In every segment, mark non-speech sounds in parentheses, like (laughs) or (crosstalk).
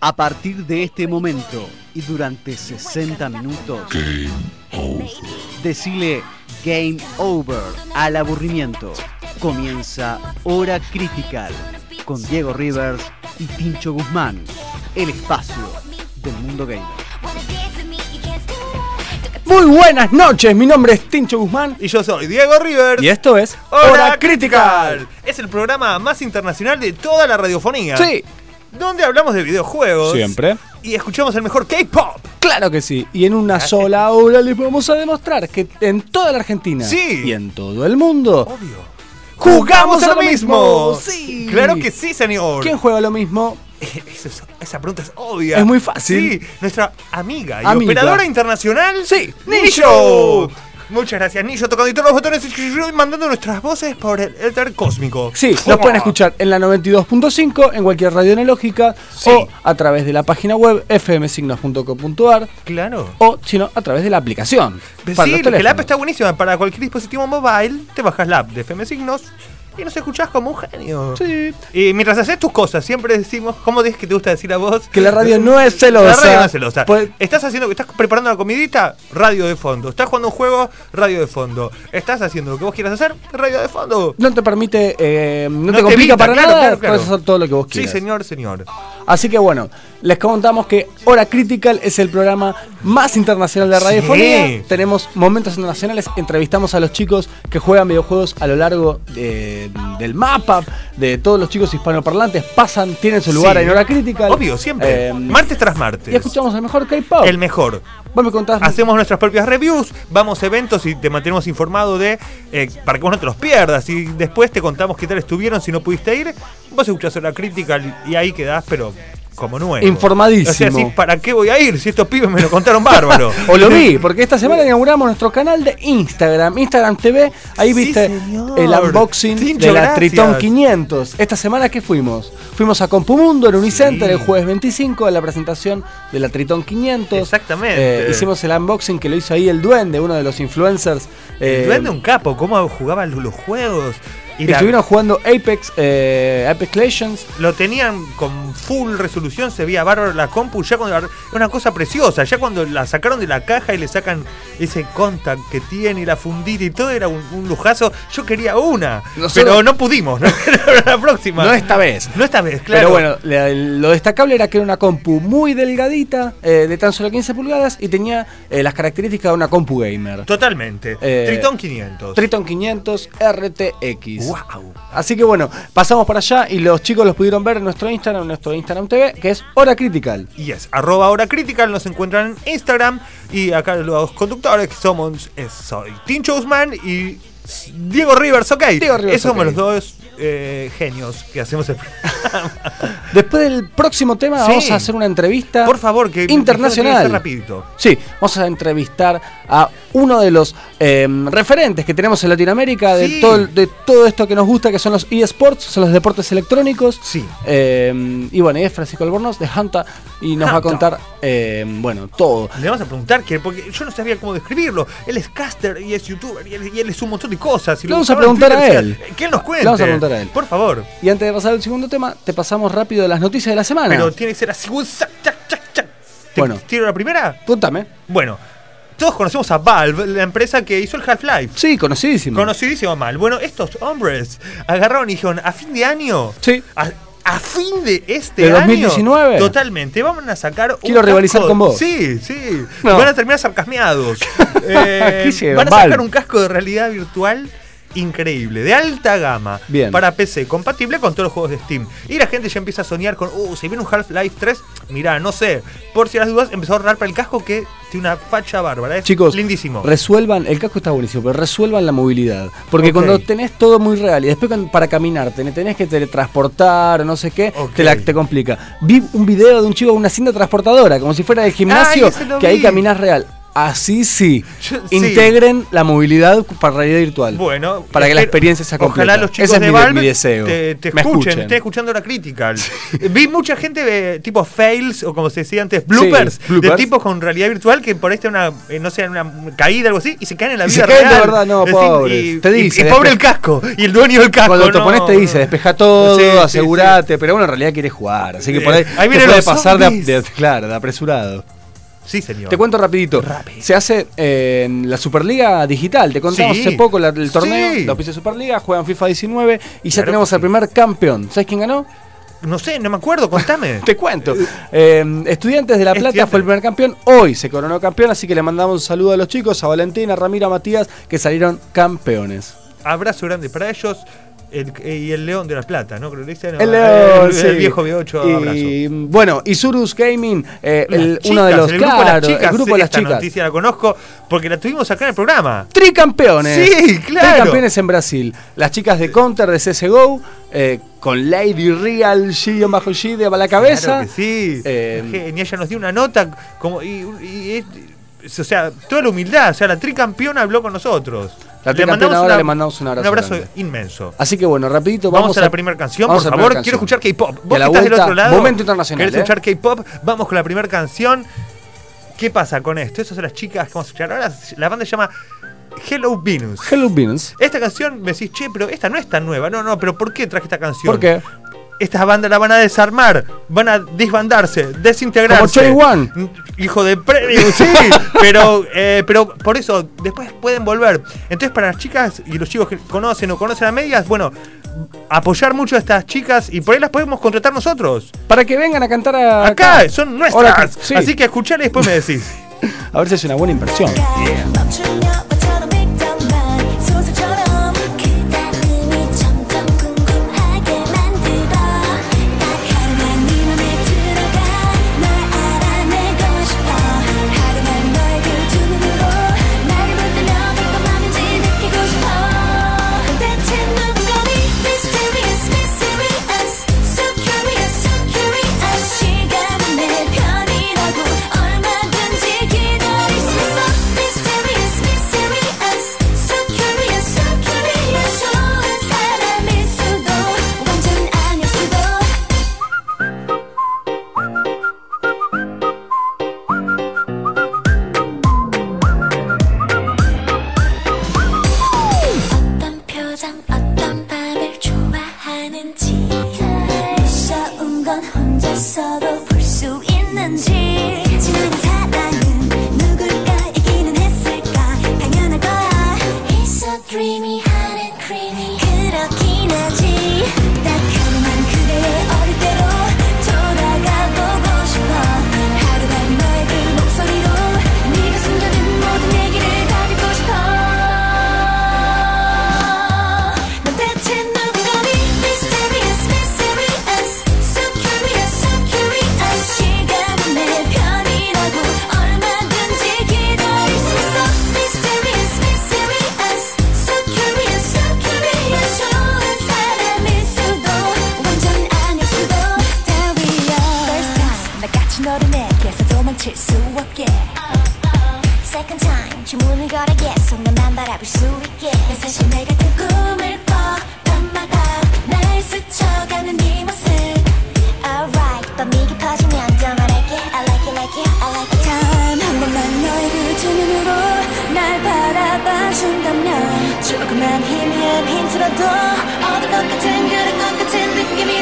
A partir de este momento y durante 60 minutos, decile Game Over al aburrimiento. Comienza Hora Critical con Diego Rivers y Tincho Guzmán, el espacio del mundo gamer. Muy buenas noches, mi nombre es Tincho Guzmán Y yo soy Diego Rivers. y esto es Hora Critical. Es el programa más internacional de toda la radiofonía. Sí, Donde hablamos de videojuegos. siempre. Y escuchamos el mejor K-pop. Claro que sí. Y en una sola hora les vamos a demostrar que en toda la Argentina Sí. y en todo el mundo Obvio. jugamos a lo mismo. Sí. Claro que sí, señor. ¿Quién juega lo mismo? (laughs) Eso es- esa pregunta es obvia. Es muy fácil. Sí, nuestra amiga y Amiga. operadora internacional. Sí, Nillo. Muchas gracias, Nillo, tocando todos los botones y mandando nuestras voces por el éter cósmico. Sí, nos pueden escuchar en la 92.5, en cualquier radio analógica Sí. o a través de la página web fmsignos.com.ar Claro. o si no, a través de la aplicación. Para sí, que la app está buenísima. Para cualquier dispositivo mobile, te bajas la app de FM Signos y nos escuchás como un genio. Sí. Y mientras haces tus cosas, siempre decimos, ¿cómo es que te gusta decir a vos? Que la radio no es celosa. La radio no es celosa. Pues- Estás haciendo, estás preparando la comidita, radio de fondo. Estás jugando un juego, radio de fondo. Estás haciendo lo que vos quieras hacer, radio de fondo. No te permite, eh, no, No te te complica evita, para claro, nada, claro, claro. puedes hacer todo lo que vos Sí, quieras. señor, señor. Así que bueno, les contamos que Hora Critical es el programa más internacional de radiofonía. Sí. Tenemos momentos internacionales, entrevistamos a los chicos que juegan videojuegos a lo largo de- del mapa, de todos los chicos hispanoparlantes, pasan, tienen su lugar Sí. en Hora Critical. Obvio, siempre. Eh, martes tras martes. y escuchamos el mejor K-pop. El mejor. Vos me contás. Hacemos nuestras propias reviews, vamos a eventos y te mantenemos informado de eh, para que vos no te los pierdas. Y después te contamos qué tal estuvieron si no pudiste ir. Vos escuchás la crítica y ahí quedás, pero como nuevo. Informadísimo. O sea, sí, ¿para qué voy a ir si estos pibes me lo contaron bárbaro? (laughs) O lo vi, porque esta semana inauguramos nuestro canal de Instagram, Instagram TV. Ahí viste el unboxing Tincho, de la gracias. Tritón 500. Esta semana, ¿qué fuimos? Fuimos a Compumundo en Unicenter Sí. el jueves 25 a la presentación de la Tritón 500. Exactamente. Eh, hicimos el unboxing que lo hizo ahí el Duende, uno de los influencers. eh, El duende un capo, cómo jugaba los juegos. Y la- estuvieron jugando Apex, eh, Apex Legends. lo tenían con full resolución, se veía bárbaro la compu, ya cuando una cosa preciosa, ya cuando la sacaron de la caja y le sacan ese contact que tiene y la fundita y todo era un, un lujazo, yo quería una, Nosotros- pero no pudimos, ¿no? (laughs) la próxima. No esta vez. No esta vez, claro. Pero bueno, lo destacable era que era una compu muy delgadita, eh, de tan solo 15 pulgadas, y tenía eh, las características de una compu gamer. Totalmente. Eh, Triton 500. Triton 500 RTX. Wow. Así que bueno, pasamos por allá y los chicos los pudieron ver en nuestro Instagram, en nuestro Instagram TV, que es Hora Critical. Y es arroba hora critical, nos encuentran en Instagram. Y acá los conductores que somos, es- soy Tincho Guzmán y Diego Rivers, ok. Diego Rivers, Esos somos ok. los dos eh, genios que hacemos el programa. (laughs) Después del próximo tema Sí. vamos a hacer una entrevista Por favor, que internacional. que rapidito. Sí, vamos a entrevistar a uno de los eh, referentes que tenemos en Latinoamérica de, todo, de todo esto que nos gusta, que son los eSports, son los deportes electrónicos. Sí. Eh, y bueno, y es Francisco Albornoz de Hanta y nos va a contar, eh, bueno, todo. Le vamos a preguntar que, porque yo no sabía cómo describirlo. Él es caster y es youtuber y él, y él es un montón de cosas. Y Le vamos a preguntar a él. Que él nos cuente. Le vamos a preguntar a él. Por favor. Y antes de pasar al segundo tema, te pasamos rápido las noticias de la semana. Pero tiene que ser así. ¿Te Bueno. tiro la primera? Púntame. Bueno, todos conocemos a Valve, la empresa que hizo el Half-Life. Sí, conocidísimo. Conocidísimo mal. Bueno, estos hombres agarraron y dijeron, a fin de año. Sí. A, a fin de este ¿De año. 2019? Totalmente. Vamos a sacar. un Quiero rivalizar casco- con vos. Sí, sí. No. Van a terminar sarcasmeados. (laughs) Eh, van a sacar Valve. un casco de realidad virtual increíble, de alta gama, Bien. para PC, compatible con todos los juegos de Steam. Y la gente ya empieza a soñar con, uh, si viene un Half-Life 3, mirá, no sé, por si las dudas, empezó a ahorrar para el casco que tiene una facha bárbara, es Chicos, lindísimo. resuelvan, el casco está buenísimo, pero resuelvan la movilidad. Porque cuando tenés todo muy real y después para caminar te tenés que teletransportar o no sé qué, te, la, te complica. Vi un video de un chico con una cinta transportadora, como si fuera del gimnasio, Ay, que ahí vi. caminás real. Así sí. Yo- sí. Integren la movilidad para realidad virtual. Bueno, para que la experiencia sea completa. Ojalá los chicos Ese es de mi, Valve mi deseo. te, te Me escuchen, estén escuchando la crítica. (laughs) Vi mucha gente de tipo fails o como se decía antes, bloopers, bloopers. de tipos con realidad virtual que por este una, eh, no sé, una caída algo así y se caen en la Y vida se caen de real. verdad, no, Es decir. Y, Te y- dice, y pobre despe- el casco y el dueño del casco. Cuando te no, pones te dice, despeja todo, Sí, sí, asegurate, pero bueno, en realidad quieres jugar. Así que Sí. por ahí, Ahí te puede pasar de, de- claro, de apresurado. Sí, señor. Te cuento rapidito. Rápido. Se hace eh, en la Superliga Digital. Te contamos Sí. hace poco la- el torneo, Sí. la oficial Superliga, juegan FIFA 19 y ya Claro tenemos al sí. primer campeón. ¿Sabes quién ganó? No sé, no me acuerdo, contame. (laughs) Te cuento. Eh, Estudiantes de La Plata fue el primer campeón. Hoy se coronó campeón, así que le mandamos un saludo a los chicos, a Valentina, a Ramiro, a Matías, que salieron campeones. Abrazo grande para ellos. El- y el León de la Plata, ¿no? Creo que El. León, el, sí. el viejo B8, abrazo. Y bueno, Isurus Gaming, eh, el- chicas, uno de los el grupo de claro, las chicas, el grupo de las esta chicas. noticia la conozco porque la tuvimos acá en el programa. Tricampeones. Sí, claro. Tricampeones en Brasil. Las chicas de Counter de CSGO, eh, con Lady Real, G bajo G de a la cabeza. Claro que sí. Eh, Genial, ella nos dio una nota como y, y es- o sea, toda la humildad, o sea, la tricampeona habló con nosotros. La tricampeona ahora le mandamos un abrazo grande. inmenso. Así que bueno, rapidito, Vamos, vamos, a la primera canción, por favor. Quiero escuchar. K-pop. Vos que estás del otro lado. momento internacional, ¿Querés ¿eh? escuchar K-pop? Vamos con la primera canción. ¿Qué pasa con esto? Esas son las chicas que vamos a escuchar. Ahora la banda se llama Hello Venus. Hello Venus. Esta canción me decís, che, pero esta no es tan nueva. No, no, pero ¿por qué traje esta canción? ¿Por qué? Estas bandas la van a desarmar, van a desbandarse, desintegrarse. Como. Mm, Hijo de premio, sí. (laughs) pero, eh, pero por eso, después pueden volver. Entonces, para las chicas y los chicos que conocen o conocen a medias, bueno, apoyar mucho a estas chicas y por ahí las podemos contratar nosotros. Para que vengan a cantar a- Acá, son nuestras. Ahora que- sí. Así que escuchar y después me decís. (laughs) A ver si es una buena inversión. 멈 날 바라봐 준다면 조금만 희미한 힌트라도 얻을 것 같은 그런 것 같은 느낌이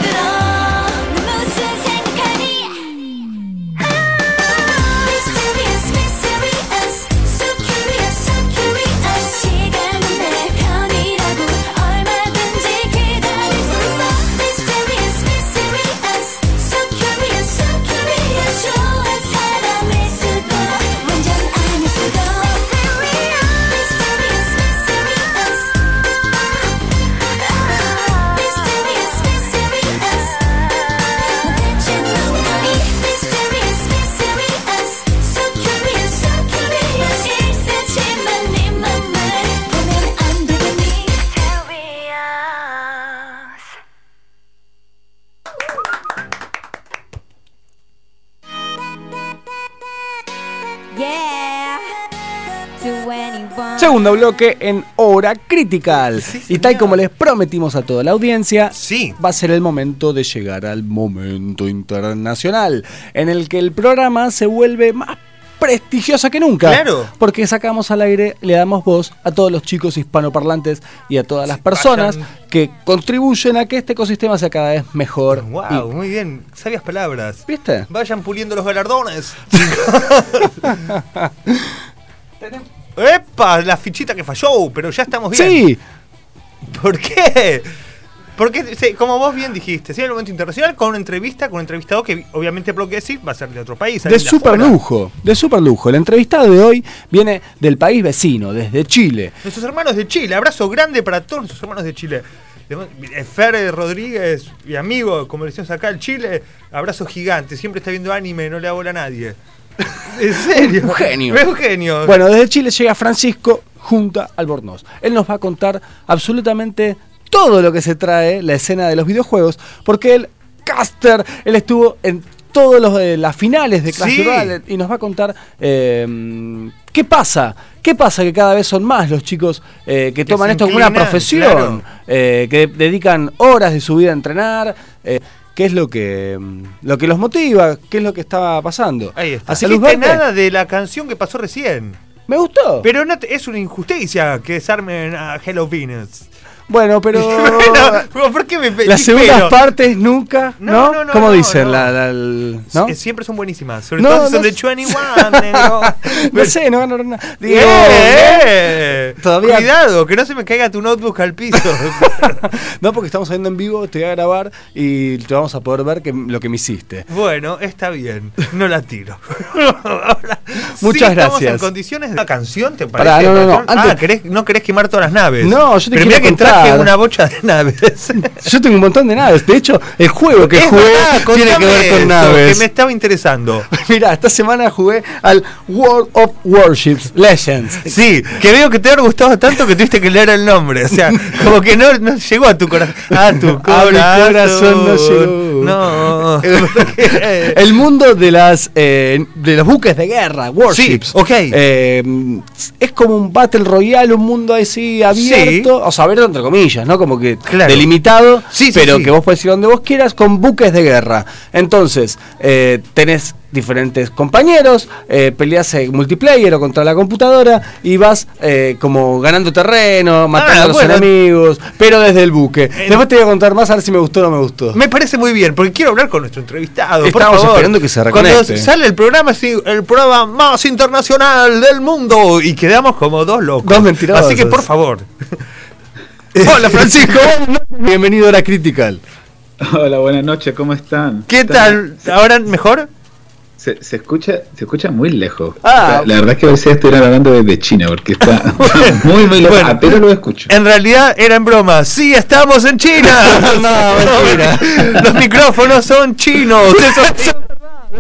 Segundo bloque en Hora Critical. Sí, y tal como les prometimos a toda la audiencia, Sí. va a ser el momento de llegar al momento internacional, en el que el programa se vuelve más prestigiosa que nunca. Claro. Porque sacamos al aire, le damos voz a todos los chicos hispanoparlantes y a todas las personas vayan. que contribuyen a que este ecosistema sea cada vez mejor. Wow, Y- muy bien. Sabias palabras. ¿Viste? Vayan puliendo los galardones. (laughs) (laughs) ¡Epa! La fichita que falló, pero ya estamos bien. Sí, ¿Por qué? Porque, como vos bien dijiste, sí, el momento internacional con una entrevista, con un entrevistado que obviamente por lo que decir va a ser de otro país. de super lujo, de super lujo. El entrevistado de hoy viene del país vecino, desde Chile. Nuestros hermanos de Chile, abrazo grande para todos nuestros hermanos de Chile. Eh, Fer Rodríguez, mi amigo, como decimos acá en Chile, abrazo gigante, siempre está viendo anime, no le hago a nadie. (laughs) ¿En serio? Un genio. Es un genio. Bueno, desde Chile llega Francisco Junta Albornoz. Él nos va a contar absolutamente todo lo que se trae la escena de los videojuegos, porque él, caster, él estuvo en todas las finales de Clash Sí. Royale y nos va a contar eh, qué pasa. ¿Qué pasa? Que cada vez son más los chicos eh, que Que toman esto como una profesión, claro. eh, que dedican horas de su vida a entrenar. ¿Qué es lo que, mm, lo que los motiva? ¿Qué es lo que está pasando? Ahí está. Así Verde, nada de la canción que pasó recién. Me gustó. Pero no es una injusticia que desarmen a Hello Venus. Bueno, (laughs) pero. ¿Por qué me Las segundas pero- partes nunca, No, ¿no? no, no, ¿Cómo no, dicen? no. La, la- el- ¿no? Eh, Siempre son buenísimas. Sobre No, todo si no son de sé. 21, (laughs) negro. no sé, no ganaron nada. (laughs) Digo, ¡Eh! Todavía- Cuidado, que no se me caiga tu notebook al piso. no, porque estamos saliendo en vivo, te voy a grabar y te vamos a poder ver que, lo que me hiciste. bueno, está bien. No la tiro. Ahora, Muchas sí estamos gracias. en condiciones de la canción, ¿te parece? Pará, no, no, no, antes- Ah, ¿querés- no querés quemar todas las naves. No, yo te Pero quiero que traje una bocha de naves. (laughs) Yo tengo un montón de naves. De hecho, el juego que jugué verdad, tiene que ver con naves. Que me estaba interesando. (laughs) Mira, esta semana jugué al World of Warships Legends. Sí, que veo que te ha gustado tanto que tuviste que leer el nombre. O sea, (laughs) como que no, no llegó a tu corazón. A tu A mi corazón. corazón no llegó. No. (laughs) El mundo de las eh, de los buques de guerra, warships. Sí, ok. Eh, es como un battle royale, un mundo así abierto, o sea, abierto entre comillas, ¿no? Como que Claro. delimitado, Sí, pero que vos podés ir donde vos quieras con buques de guerra. Entonces, eh, tenés diferentes compañeros, eh, peleas en multiplayer o contra la computadora y vas eh, como ganando terreno, matando Ah, a los enemigos, pero desde el buque. Después te voy a contar más a ver si me gustó o no me gustó. Me parece muy bien, porque quiero hablar con nuestro entrevistado. por Estamos favor. esperando que se Cuando reconecte. sale el programa, sí, el programa más internacional del mundo. Y quedamos como dos locos. Dos mentirosos. Así que por favor. (laughs) Hola Francisco, (laughs) bienvenido a la Critical. Hola, buenas noches, ¿cómo están? ¿Qué tal? ¿Ahora mejor? Se, se escucha se escucha muy lejos. Ah. O sea, la verdad es que hoy se estuvieran hablando desde China porque está (laughs) (laughs) muy, muy lejos. Bueno. Apenas lo escucho. En realidad era en broma. Sí, estamos en China. (laughs) No, mentira. Los micrófonos son chinos. Eso-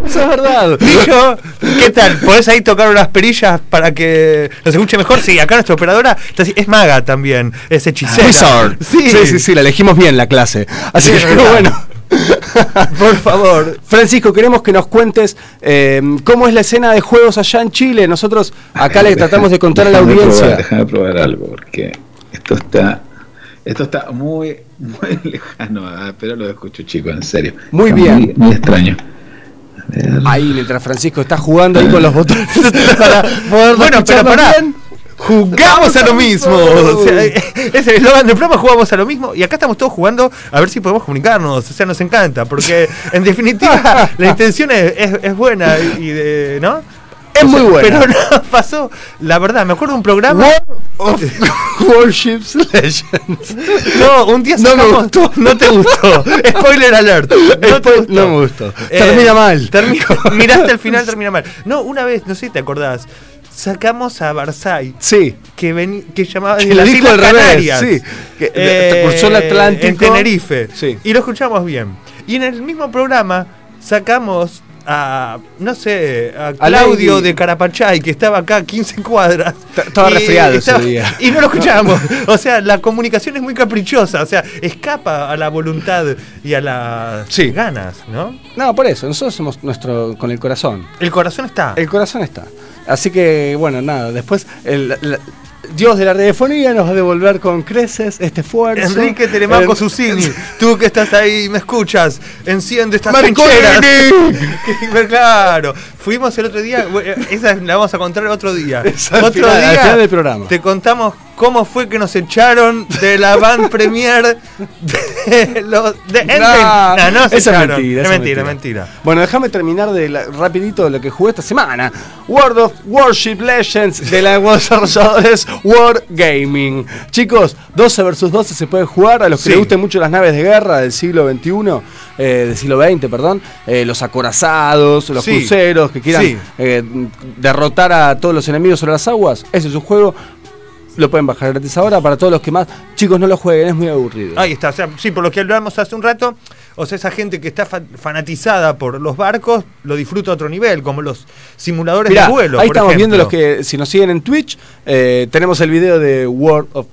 Eso es verdad. Dicho, ¿qué tal? ¿Podés ahí tocar unas perillas para que nos escuche mejor? Sí, acá nuestra operadora está así- es maga también, es hechicera. Wizard. Sí, sí, sí, sí, la elegimos bien la clase. Así Sí, que bueno. (laughs) Por favor. Francisco, queremos que nos cuentes eh, cómo es la escena de juegos allá en Chile. Nosotros acá le tratamos de contar a la audiencia. Probar, déjame probar algo porque esto está esto está muy muy (laughs) lejano, ah, pero lo escucho chico, en serio. Muy Está bien. Muy, muy extraño. Ahí, mientras Francisco está jugando ahí con los botones (laughs) para poder Bueno, pero pará. Jugamos a lo mismo. (laughs) O sea, es el eslogan del programa, jugamos a lo mismo. Y acá estamos todos jugando a ver si podemos comunicarnos. O sea, nos encanta. Porque (laughs) en definitiva la intención es, es- es buena y de. ¿No? Es O muy buena. Pero no (laughs) pasó. La verdad, me acuerdo de un programa. Of Warships Legends. No, un día No me sacamos- gustó. No te gustó. Spoiler alert. No, te gustó. no me gustó. Eh, Termina mal. miraste al final, termina mal. No, una vez, no sé si te acordás, sacamos a Barzai. Sí. Que, veni- que llamaba Que de lo las Islas revés, sí. Que, Eh, cruzó el Atlántico. En Tenerife. Sí. Y lo escuchamos bien. Y en el mismo programa sacamos a, no sé, a Claudio de Carapachay, que estaba acá a 15 cuadras. T- estaba Y resfriado ese día. Y no lo escuchábamos. (laughs) o sea, la comunicación es muy caprichosa. O sea, escapa a la voluntad y a las Sí. ganas, ¿no? No, por eso, nosotros somos nuestro con el corazón. El corazón está. El corazón está. Así que, bueno, nada, después el- la- dios de la radiofonía nos va a devolver con creces este esfuerzo. Enrique Telemaco Susini, tú que estás ahí me escuchas, enciende estas trincheras. (laughs) Claro, fuimos el otro día, esa la vamos a contar el otro día. Es otro final, al final del programa. te contamos cómo fue que nos echaron de la van premier de los de Endgame. No, No, no se esa es echaron. mentira, es esa mentira, mentira. mentira. Bueno, déjame terminar de la- rapidito de lo que jugué esta semana. World of Warship Legends de los desarrolladores Wargaming. Chicos, 12 versus 12 se puede jugar. A los que Sí. les gusten mucho las naves de guerra del siglo XXI, eh, del siglo XX, perdón, eh, los acorazados, los Sí. cruceros que quieran Sí. eh, derrotar a todos los enemigos sobre las aguas. Ese es un juego. Lo pueden bajar gratis ahora para todos los que más. Chicos, no lo jueguen, es muy aburrido. Ahí está, o sea, sí, por lo que hablamos hace un rato, o sea, esa gente que está fa- fanatizada por los barcos lo disfruta a otro nivel, como los simuladores Mirá, de vuelo. ahí por estamos viendo los que, si nos siguen en Twitch, eh, tenemos el video de World of...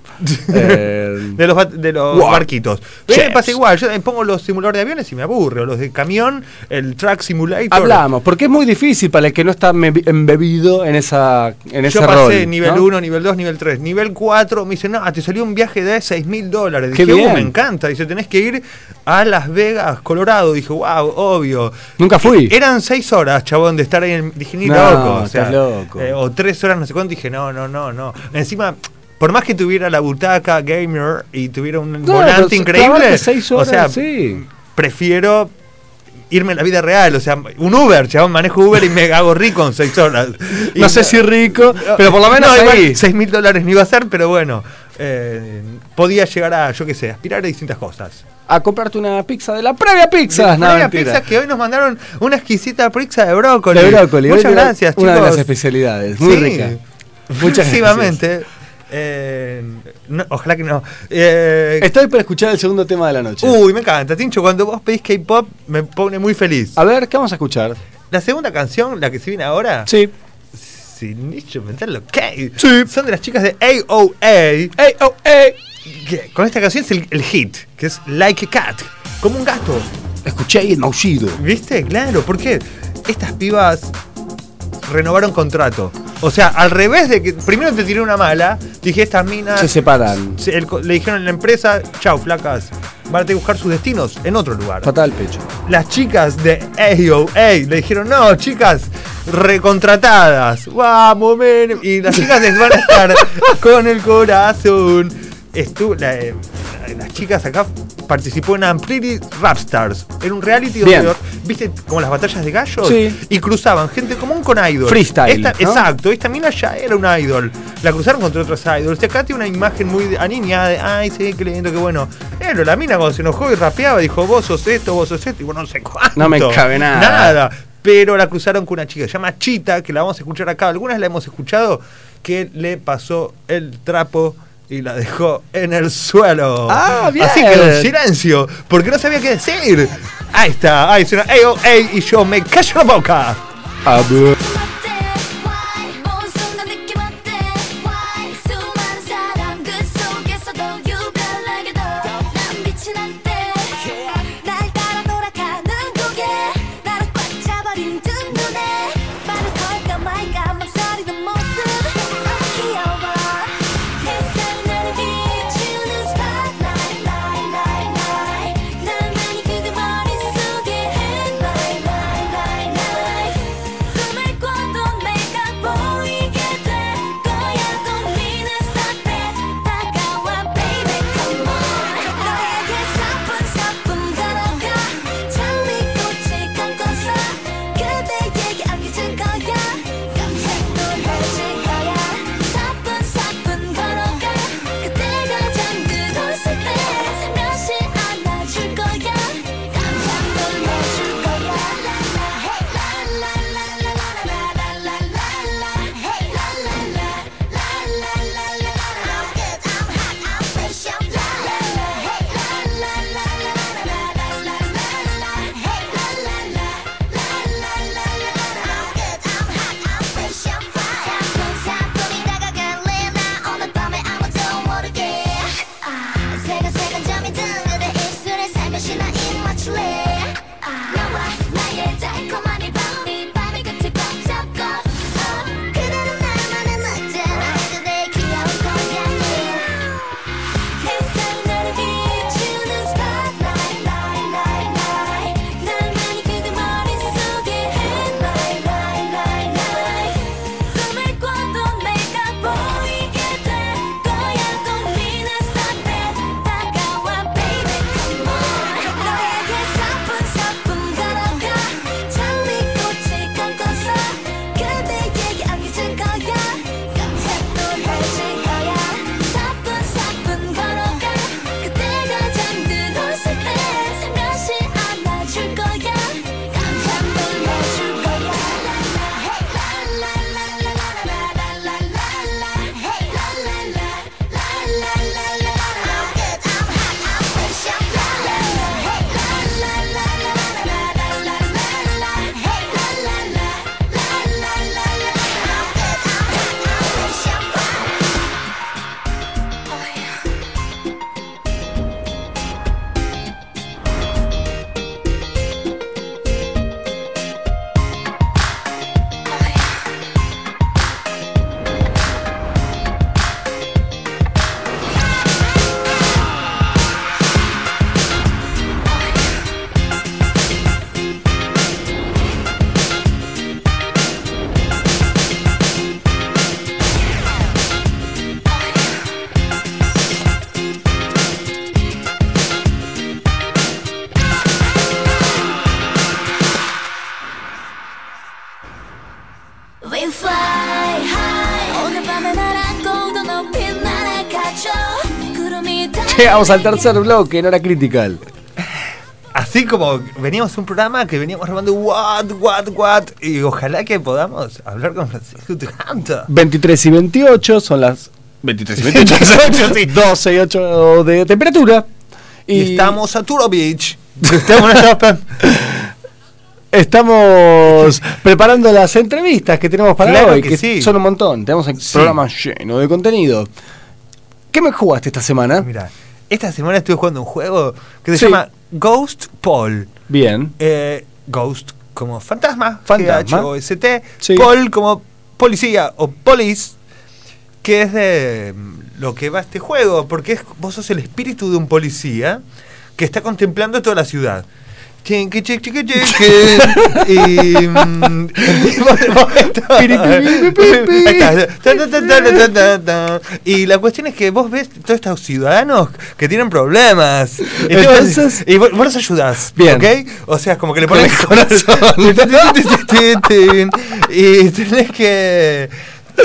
eh, De los, ba- de los Wow. barquitos. Me Chips. pasa igual, yo pongo los simuladores de aviones y me aburre, o los de camión, el Track Simulator. hablamos, porque es muy difícil para el que no está embebido en esa en ese Yo pasé rol, nivel ¿no? 1, nivel 2, nivel 3. Nivel 4 me dice, no, te salió un viaje de 6 mil dólares. Dije, "Uh, bien. me encanta. Dice, tenés que ir a Las Vegas, Colorado. Dije, wow, obvio. Nunca fui. Eran 6 horas, chabón, de estar ahí. En, dije, ni No, loco. O, sea, estás loco. eh, o 3 horas, no sé cuánto. Dije, no, no, no, no. Encima, por más que tuviera la butaca gamer y tuviera un No, volante increíble, seis o sea, sí. prefiero irme en la vida real. O sea, un Uber, chabón, manejo Uber y me hago rico en 6 horas. Y No sé si rico, pero por lo menos no, ahí. 6 mil dólares no iba a ser, pero bueno, eh, podía llegar a, yo qué sé, aspirar a distintas cosas. A comprarte una pizza de la previa pizza. De No, Previa. Pizza que hoy nos mandaron una exquisita pizza de brócoli. De brócoli. Muchas hoy era gracias, Una de chicos. las especialidades. Muy Sí. rica. Muchas Próximamente. Eh, no, ojalá que no. Eh, Estoy para escuchar el segundo tema de la noche. uy, me encanta, Tincho. Cuando vos pedís K-pop, me pone muy feliz. A ver, ¿qué vamos a escuchar? La segunda canción, la que se viene ahora, Sí. sin nicho mental, ok. Sí. Son de las chicas de AOA. Que con esta canción es el, el hit, que es Like a Cat, como un gato. Escuché ahí el maullido. ¿Viste? Claro, porque estas pibas renovaron contrato. O sea, al revés de que primero te tiré una mala, dije estas minas Se separan. se- el co- le dijeron en la empresa, chau flacas, van a tener que buscar sus destinos en otro lugar. Patada al pecho. Las chicas de AOA le dijeron, no, chicas, recontratadas. Vamos, men. Y las chicas les van a estar (laughs) con el corazón. Estu la- eh, las chicas acá participó en Ampli Rap Stars. Era un reality Bien. donde, viste, como las batallas de gallos. Sí. Y cruzaban gente común con idol. Freestyle, Esta- ¿no? Exacto, esta mina ya era una idol. La cruzaron contra otras idols. Y acá tiene una imagen muy aniñada de, ay, sí, qué lindo, qué bueno. Pero la mina cuando se enojó y rapeaba dijo, vos sos esto, vos sos esto, y bueno, no sé cuánto. No me cabe nada. Nada. Pero la cruzaron con una chica, se llama Chita, que la vamos a escuchar acá. Algunas la hemos escuchado, que le pasó el trapo y la dejó en el suelo. Ah, bien. Así que en silencio, porque no sabía qué decir. Ahí está, ahí suena, ey, oh, ey, y yo me callo la boca. A Llegamos al tercer bloque en hora critical. Así como veníamos a un programa que veníamos grabando what, what, what. Y ojalá que podamos hablar con Francisco Tejanta. 23 y 28 son las 23 y (laughs) 28, sí. (laughs) 12 y 8 de temperatura. Y, estamos a Turo Beach. Estamos preparando las entrevistas que tenemos para Claro hoy, que que sí. son un montón. Tenemos el Sí. programa lleno de contenido. ¿Qué me jugaste esta semana? Mira, esta semana estuve jugando un juego que se Sí. llama Ghost Paul. Bien. Eh, Ghost como fantasma, Fantasma. G-H-O-S-T, Sí. Paul como policía o police, que es de mm, lo que va este juego, porque es, vos sos el espíritu de un policía que está contemplando toda la ciudad. Chinqui, chiqui, chiqui, (laughs) chiqui. y y la cuestión es que vos ves todos estos ciudadanos que tienen problemas y, te- Entonces- y vos, vos los ayudás Bien. ¿ok? o sea es como que le pones el (laughs) y tenés que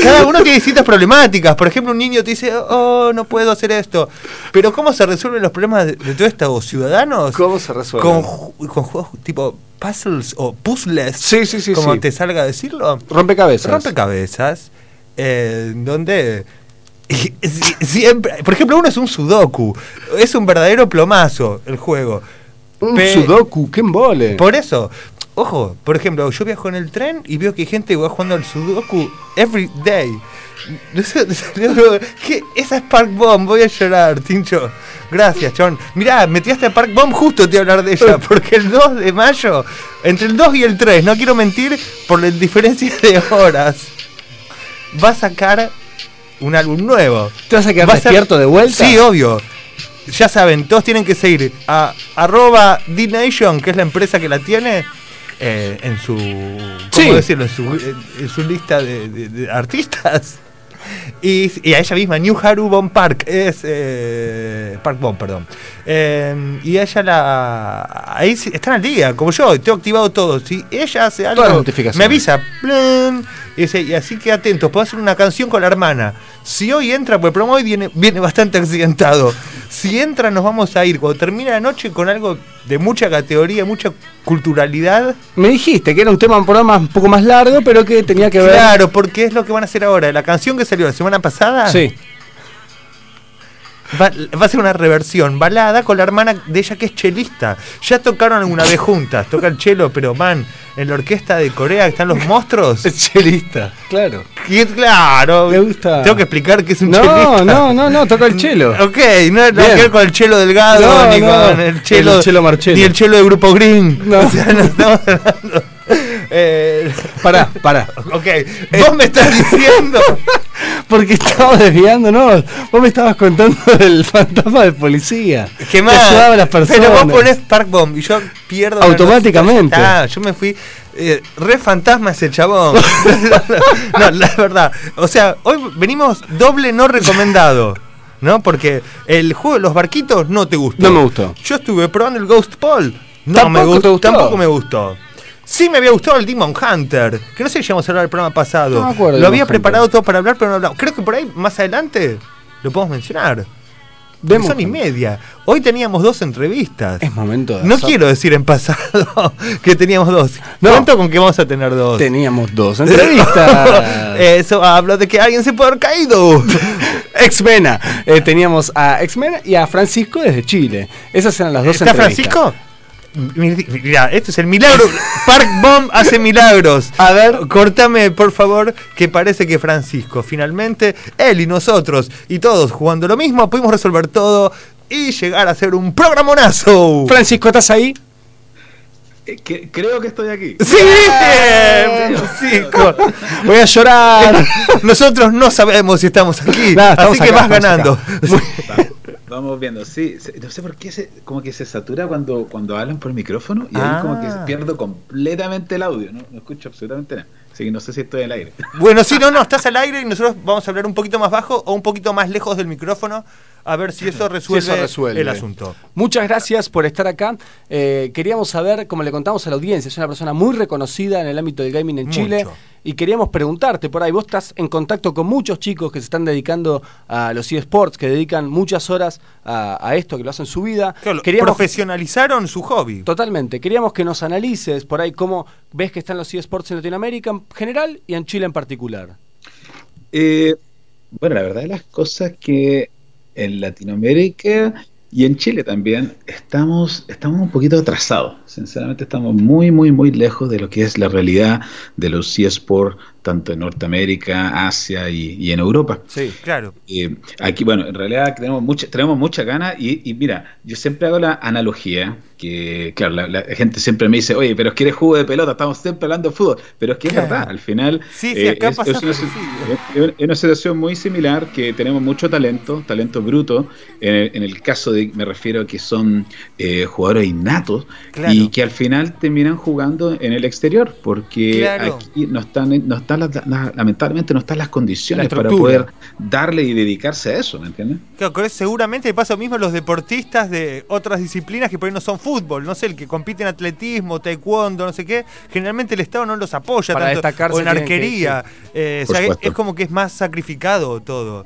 cada uno tiene distintas problemáticas. Por ejemplo, un niño te dice, oh, no puedo hacer esto. Pero ¿cómo se resuelven los problemas de, de todos estos ciudadanos? ¿Cómo se resuelven? Con, ju- con juegos tipo puzzles o puzzles. Sí, sí, sí, Como sí. te salga a decirlo. Rompecabezas. Rompecabezas. eh, donde. (laughs) siempre, por ejemplo, uno es un sudoku. Es un verdadero plomazo el juego. Un Pe- sudoku, qué embole. Por eso, ojo, por ejemplo, yo viajo en el tren y veo que hay gente que va jugando al Sudoku every day. (laughs) ¿qué? Esa es Park Bomb, voy a llorar, Tincho. Gracias, John. Mirá, me tiraste a Park Bomb justo te iba a hablar de ella, (laughs) porque el 2 de mayo, entre el 2 y el 3, no quiero mentir por la diferencia de horas, va a sacar un álbum nuevo. ¿Te vas a quedar Va a ser- despierto de vuelta? Sí, obvio. Ya saben, todos tienen que seguir a arroba D-Nation, que es la empresa que la tiene, eh, en su. ¿Cómo Sí. decirlo? En su, en- su lista de, de- de artistas. (laughs) Y, y a ella misma, New Haru Bomb Park, es. eh, Park Bomb, perdón. Eh, y ella la. Ahí están al día, como yo, tengo activado todo. Si ella hace algo, me avisa. y, dice, y así que atentos, puedo hacer una canción con la hermana. Si hoy entra, pues el programa hoy viene, viene bastante accidentado. Si entra, nos vamos a ir cuando termina la noche con algo de mucha categoría, mucha culturalidad. Me dijiste que era un tema un programa un poco más largo, pero que tenía que ver. Claro, porque es lo que van a hacer ahora. La canción que salió la semana pasada Sí. Va, va a ser una reversión balada con la hermana de ella que es chelista. Ya tocaron alguna vez juntas, toca el chelo, pero man, en la orquesta de Corea están los monstruos. Es (laughs) chelista, claro. Claro, Me gusta. tengo que explicar que es un No, chelista. no, no, no, toca el chelo. (laughs) Ok, no Bien. que ver con el chelo delgado, No, ni no, con el chelo, el chelo Marcello. ni el chelo de Grupo Green. No. (laughs) O sea, no estamos hablando. Eh, (laughs) Pará, pará. ok, vos me estás diciendo. (laughs) Porque estaba desviándonos. Vos me estabas contando del fantasma de policía. Que más, a las personas. Pero vos ponés Park Bomb y yo pierdo. Automáticamente. está, yo me fui. eh, re fantasma ese chabón. (laughs) no, la verdad. O sea, hoy venimos doble no recomendado. ¿No? Porque el juego de los barquitos no te gustó. No me gustó. Yo estuve probando el Ghost Paul. No ¿Tampoco me gustó, te gustó? Tampoco me gustó. Sí me había gustado el Demon Hunter, que no sé si llegamos a hablar del programa pasado. No me acuerdo Lo había Demon preparado Hunter. todo para hablar, pero no hablamos. Creo que por ahí, más adelante, lo podemos mencionar. Demon Son y media. Hoy teníamos dos entrevistas. Es momento de No hacer- quiero decir en pasado (laughs) que teníamos dos. No. ¿Cuánto con que vamos a tener dos? Teníamos dos (laughs) entrevistas. Eso hablo de que alguien se puede haber caído. (laughs) Exmena. Eh, teníamos a Exmena y a Francisco desde Chile. Esas eran las dos ¿Está entrevistas. Francisco? Mira, esto es el milagro. Park Bomb hace milagros. A ver. Cortame, por favor, que parece que Francisco, finalmente, él y nosotros, y todos jugando lo mismo, pudimos resolver todo y llegar a hacer un programonazo. Francisco, ¿estás ahí? Eh, que- creo que estoy aquí. ¡Sí! Francisco. Voy a llorar. (laughs) Nosotros no sabemos si estamos aquí, Nada, estamos así que acá, vas ganando. Va- Vamos viendo, sí, no sé por qué se, como que se satura cuando, cuando hablan por el micrófono y ahí como que Ah. pierdo completamente el audio, no, no escucho absolutamente nada. Así que no sé si estoy al aire. Bueno, sí, no, no, estás al aire y nosotros vamos a hablar un poquito más bajo o un poquito más lejos del micrófono. A ver si eso resuelve, Sí, eso resuelve. el asunto. Muchas gracias por estar acá. Eh, queríamos saber, como le contamos a la audiencia, es una persona muy reconocida en el ámbito del gaming en Mucho. Chile. Y queríamos preguntarte por ahí, vos estás en contacto con muchos chicos que se están dedicando a los eSports, que dedican muchas horas a, a esto, que lo hacen su vida. Claro, Queríamos profesionalizaron su hobby. Totalmente. Queríamos que nos analices por ahí cómo ves que están los eSports en Latinoamérica en general y en Chile en particular. Eh, bueno, la verdad de las cosas que en Latinoamérica y en Chile también estamos, estamos un poquito atrasados. Sinceramente estamos muy, muy, muy lejos de lo que es la realidad de los eSports, tanto en Norteamérica, Asia y, y en Europa. Sí. Claro. Eh, aquí, bueno, en realidad tenemos mucha, tenemos mucha ganas y, y mira, yo siempre hago la analogía que, claro, la, la gente siempre me dice, oye, pero es que eres jugo de pelota, estamos siempre hablando de fútbol, pero es que Claro. es verdad, al final Sí, sí, eh, es, pasa es una, parecido. es una- es una situación muy similar, que tenemos mucho talento, talento bruto, en el, en el caso de, me refiero a que son eh, jugadores innatos Claro. y que al final terminan jugando en el exterior, porque Claro. aquí no están, no están las- las- lamentablemente no están las condiciones La para poder darle y dedicarse a eso, ¿me entiendes? Claro, que seguramente pasa lo mismo a los deportistas de otras disciplinas que por ahí no son fútbol, no sé, el que compite en atletismo, taekwondo, no sé qué, generalmente el Estado no los apoya Para tanto, destacarse o en que- arquería, eh, o sea, es como que es más sacrificado todo.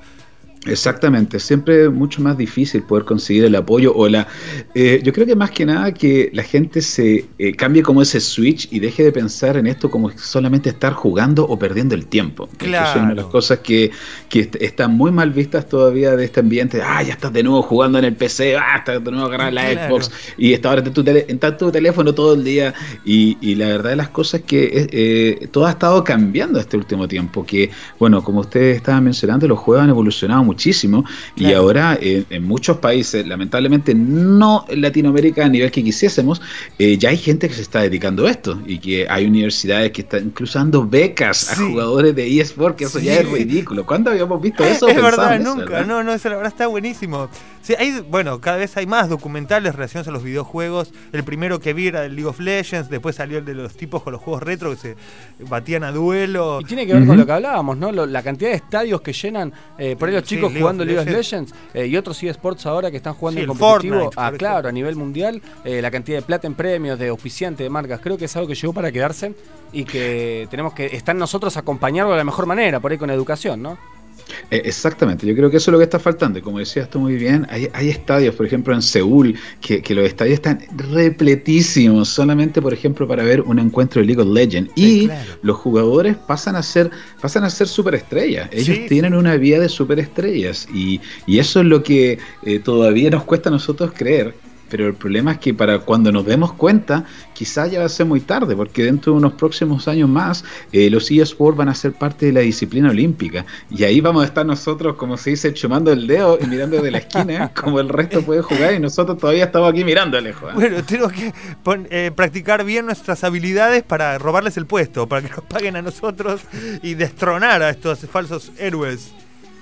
Exactamente, siempre es mucho más difícil poder conseguir el apoyo o la... eh, yo creo que más que nada que la gente se eh, cambie como ese switch y deje de pensar en esto como solamente estar jugando o perdiendo el tiempo. Eso es una de las Claro. cosas que, que est- están muy mal vistas todavía de este ambiente. Ah, ya estás de nuevo jugando en el PC, ah, estás de nuevo agarrando la Claro. Xbox y estás ahora en tu, tele- en tu teléfono todo el día. Y, y la verdad de las cosas que eh, eh, todo ha estado cambiando este último tiempo. Que, bueno, como ustedes estaban mencionando, los juegos han evolucionado muchísimo y ahora eh, en muchos países, lamentablemente no en Latinoamérica a nivel que quisiésemos, eh, ya hay gente que se está dedicando a esto y que hay universidades que están incluso dando becas a jugadores de eSport, que eso ya es ridículo. ¿Cuándo habíamos visto Es, eso? es verdad, eso, nunca, ¿verdad? no, no, eso la verdad está buenísimo. Sí, hay, bueno, cada vez hay más documentales relacionados a los videojuegos. El primero que vi era el League of Legends, después salió el de los tipos con los juegos retro que se batían a duelo. Y tiene que ver con lo que hablábamos, ¿no? Lo- la cantidad de estadios que llenan, eh, por ahí los Sí, chicos League jugando League of Legends. Eh, y otros eSports ahora que están jugando Sí, en el competitivo. Fortnite, ah, claro, a nivel mundial, eh, la cantidad de plata en premios, de auspiciantes, de marcas, creo que es algo que llegó para quedarse y que tenemos que estar nosotros acompañarlo de la mejor manera, por ahí con educación, ¿no? Eh, Exactamente, yo creo que eso es lo que está faltando. Y Como decías tú muy bien, hay, hay estadios, por ejemplo en Seúl, que, que los estadios están repletísimos, solamente por ejemplo para ver un encuentro de League of Legends. Sí, y claro. los jugadores pasan a ser, pasan a ser superestrellas. Ellos Sí, tienen sí. una vida de superestrellas. Y, y eso es lo que eh, todavía nos cuesta a nosotros creer. Pero el problema es que para cuando nos demos cuenta, quizás ya va a ser muy tarde, porque dentro de unos próximos años más, eh, los eSports van a ser parte de la disciplina olímpica. Y ahí vamos a estar nosotros, como se dice, chumando el dedo y mirando de la esquina, como el resto puede jugar, y nosotros todavía estamos aquí mirando lejos. ¿eh? Bueno, tenemos que eh, practicar bien nuestras habilidades para robarles el puesto, para que nos paguen a nosotros y destronar a estos falsos héroes.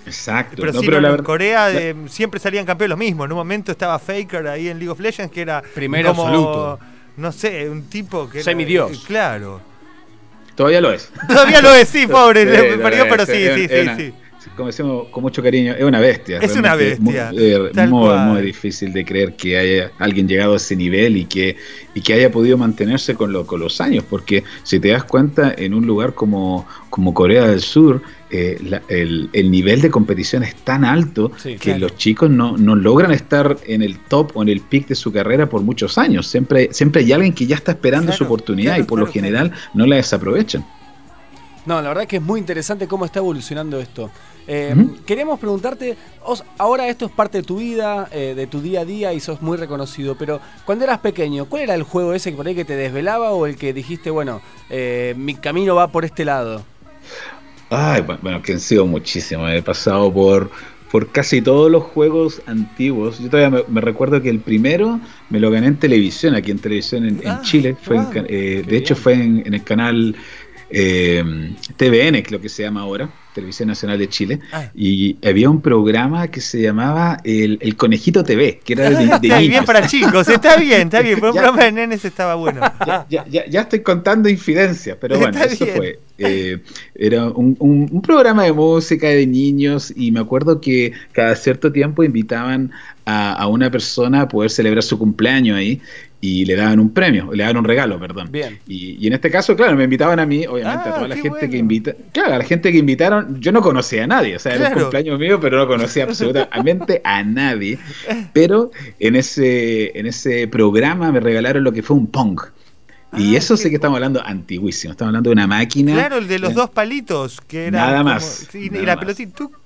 Exacto. Pero No, sí, pero no, la en verdad- Corea eh, siempre salían campeones lo mismo. En un momento estaba Faker ahí en League of Legends, que era Primero como, absoluto. No sé, un tipo que. era- Semidios. eh, Claro. Todavía lo es. Todavía lo es, sí, (laughs) pobre. Sí, perdió, pero sí, es- sí, es sí, una- sí. Como decimos con mucho cariño, es una bestia. Es una bestia, Muy, eh, muy, muy difícil de creer que haya alguien llegado a ese nivel y que, y que haya podido mantenerse con, lo- con los años. Porque si te das cuenta, en un lugar como, como Corea del Sur, eh, la- el, el nivel de competición es tan alto Sí, que claro. los chicos no, no logran estar en el top o en el pic de su carrera por muchos años. Siempre, siempre hay alguien que ya está esperando Claro, su oportunidad claro, y por lo general no la desaprovechan. No, la verdad que es muy interesante cómo está evolucionando esto. Eh, preguntarte, os- ahora esto es parte de tu vida, eh, de tu día a día y sos muy reconocido, pero cuando eras pequeño, ¿cuál era el juego ese que por ahí que te desvelaba o el que dijiste, bueno, eh, mi camino va por este lado? Ay, bu- bueno, que han sido muchísimos. He pasado por, por casi todos los juegos antiguos. Yo todavía me, me recuerdo que el primero me lo gané en televisión, aquí en televisión en, en Ah, Chile. Fue wow, eh, de hecho, bien. fue en, en el canal eh, TVN, que es lo que se llama ahora, Televisión Nacional de Chile. Ah. Y había un programa que se llamaba El, el Conejito TV, que era de, (laughs) de Está bien niños. para chicos, está bien, está bien. (laughs) Por un programa de nenes estaba bueno. ya, ya, ya, ya estoy contando infidencias, pero (laughs) bueno, Está eso bien. fue. Eh, era un, un- un programa de música de niños y me acuerdo que cada cierto tiempo invitaban a, a una persona a poder celebrar su cumpleaños ahí y le daban un premio, le daban un regalo, perdón. Bien. Y, y en este caso, claro, me invitaban a mí, obviamente, Ah, a toda la gente bueno. que invita. Claro, a la gente que invitaron, yo no conocía a nadie, o sea, era un cumpleaños mío, pero no conocía absolutamente a nadie. Pero en ese, en ese programa me regalaron lo que fue un Pong. Y Ah, eso sí que estamos hablando antiguísimo, estamos hablando de una máquina. Claro, el de los dos palitos, que era. Nada como- más, sí, y nada la más. pelotita. Tuc,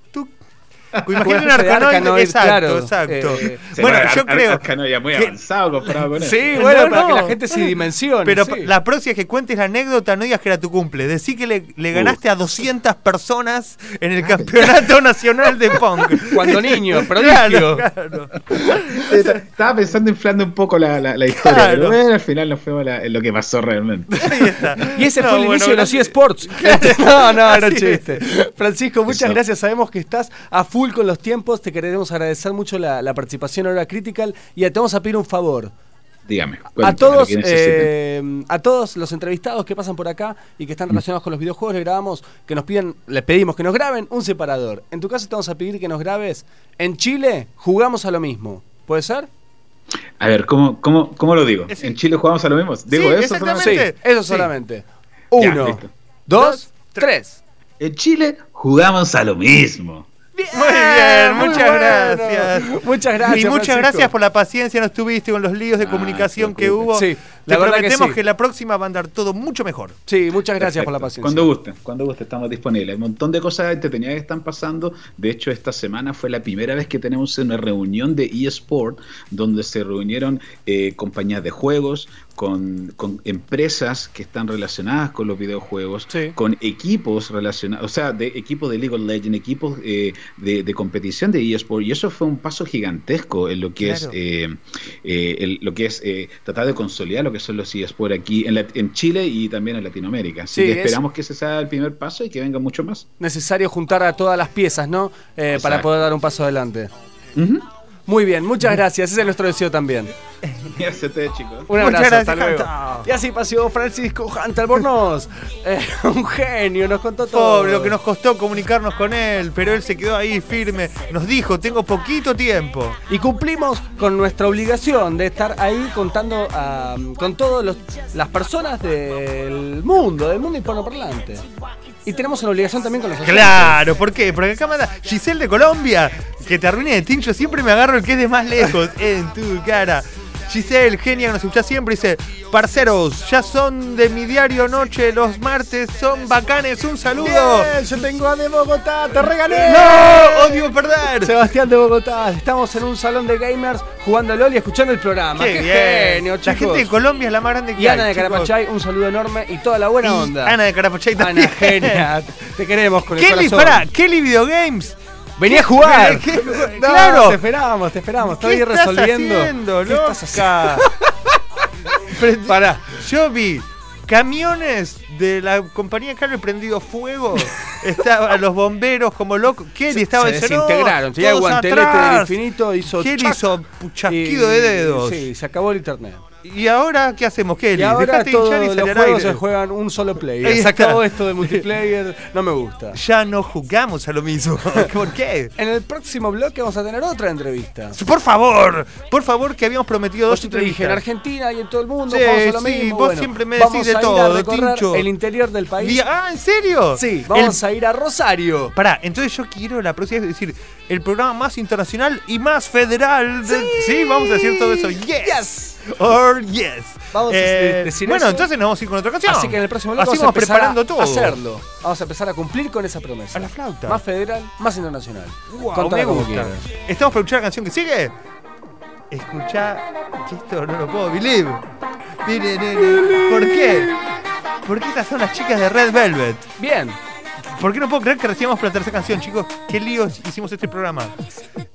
Imagínate un arcanoide. arcanoide, Exacto, claro. exacto. Eh, bueno, Ar- yo Ar- creo. Arcano ya muy que- avanzado comparado con eso. Sí, No, bueno, para no. que la gente se dimensione. Pero sí. la próxima que cuentes la anécdota, no digas que era tu cumple. Decí que le, le ganaste a 200 personas en el campeonato nacional de Pong. (laughs) Cuando niño, prodigio. Claro, (laughs) claro. Estaba pensando inflando un poco la, la- la historia, Claro. pero bueno, al final no fue la- en lo que pasó realmente. (laughs) Ahí está. Y ese No, fue el bueno, inicio de los eSports. no, no, era Así chiste. Francisco, muchas Eso. gracias. Sabemos que estás a full con los tiempos. Te queremos agradecer mucho la, la participación en Hora Critical. Y te vamos a pedir un favor. Dígame. A todos, eh, a todos los entrevistados que pasan por acá y que están relacionados con los videojuegos, le grabamos, que nos piden, le pedimos que nos graben un separador. En tu caso te vamos a pedir que nos grabes. En Chile jugamos a lo mismo. ¿Puede ser? A ver, ¿cómo, cómo, cómo lo digo? Es- ¿En Chile jugamos a lo mismo? ¿Digo eso? exactamente. solamente? Sí, eso Sí. solamente. Uno, Dos, tres. En Chile jugamos a lo mismo. Muy bien, muy muchas bueno. gracias. Muchas gracias, Y muchas Francisco. gracias por la paciencia, no estuviste con los líos de Ah, comunicación que hubo. Sí, Te la verdad que prometemos sí. que, la próxima va a andar todo mucho mejor. Sí, muchas gracias por la paciencia. Cuando gusten, cuando gusten, estamos disponibles. Hay un montón de cosas entretenidas que están pasando. De hecho, esta semana fue la primera vez que tenemos una reunión de eSport, donde se reunieron eh, compañías de juegos, con, con empresas que están relacionadas con los videojuegos, Sí. con equipos relacionados, o sea, de equipos de League of Legends, equipos eh, de, de competición de eSport, y eso fue un paso gigantesco en lo que Claro. es eh, eh, el- lo que es eh, tratar de consolidar lo que son los eSport aquí en, la- en Chile y también en Latinoamérica. Así Sí, que es- esperamos que ese sea el primer paso y que venga mucho más. Necesario juntar a todas las piezas, ¿no? Eh, para poder dar un paso adelante. Ujú. Muy bien, muchas gracias. Ese es nuestro deseo también. (laughs) Gracias a ustedes, chicos. Un Muchas abrazo, gracias, hasta luego. Hunter. Y así pasó Francisco Hunter Bornos. (laughs) Eh, un genio, nos contó todo. Pobre, lo que nos costó comunicarnos con él, pero él se quedó ahí firme. Nos dijo, tengo poquito tiempo. Y cumplimos con nuestra obligación de estar ahí contando ah, con todas las personas del mundo, del mundo hispanoparlante. Y tenemos una obligación también con los oyentes. Claro, ¿por qué? Porque acá manda Giselle de Colombia, que te arruine de tincho, siempre me agarro el que es de más lejos, en tu cara. Giselle, genia, nos escucha siempre, dice, parceros, ya son de mi diario noche los martes, son bacanes, un saludo. Bien, yo tengo a de Bogotá, te regané. ¡No! ¡Odio perder! Sebastián de Bogotá, estamos en un salón de gamers jugando LOL y escuchando el programa. ¡Qué, ¡Qué, bien! genio, La chicos! gente de Colombia es la más grande que y Ana de chicos. Carapachay, un saludo enorme y toda la buena Y onda. Ana de Carapachay también. Ana, genia. Te queremos con el Kelly, corazón. pará, Kelly Videogames. Vení a jugar. ¿Qué? No, Claro. Te esperamos, te. Estoy ¿Qué estás resolviendo. haciendo, ¿Qué estás loca? Pero- Pará. Yo vi camiones de la compañía Carlos prendido fuego. Estaban (laughs) los bomberos como locos. Kelly estaba se "No, desintegraron. Tenía guantelete atrás". del infinito, hizo Kelly hizo chasquido y- de dedos. Sí, se acabó el internet. ¿Y ahora qué hacemos, Kelly? Y ahora Dejate todos hinchar y los juegos aire. se juegan un solo player. Acabó esto de multiplayer, no me gusta. (laughs) Ya no jugamos a lo mismo. (laughs) ¿Por qué? En el próximo bloque vamos a tener otra entrevista. Por favor, por favor, que habíamos prometido dos Vos te dije en entrevistas. Argentina y en todo el mundo, Sí, a lo sí, mismo. vos Bueno, siempre me decís vamos de todo, Tincho. el interior del país. Y- Ah, ¿en serio? Sí, El- vamos a ir a Rosario. Pará, entonces yo quiero la próxima vez decir el programa más internacional y más federal. de- sí, vamos a decir todo eso. Yes. Yes. Or yes. Vamos a Eh, decir bueno, eso. entonces nos vamos a ir con otra canción. Así que en el próximo bloque Así vamos a vamos preparando a todo. hacerlo. Vamos a empezar a cumplir con esa promesa. A la flauta. Más federal, más internacional. Wow, me gusta. ¿Estamos para escuchar la canción que sigue? Escucha esto no lo puedo believe. ¿Por qué? Porque estas son las chicas de Red Velvet. Bien. ¿Por qué no puedo creer que recibamos por la tercera canción, chicos? Qué líos hicimos este programa.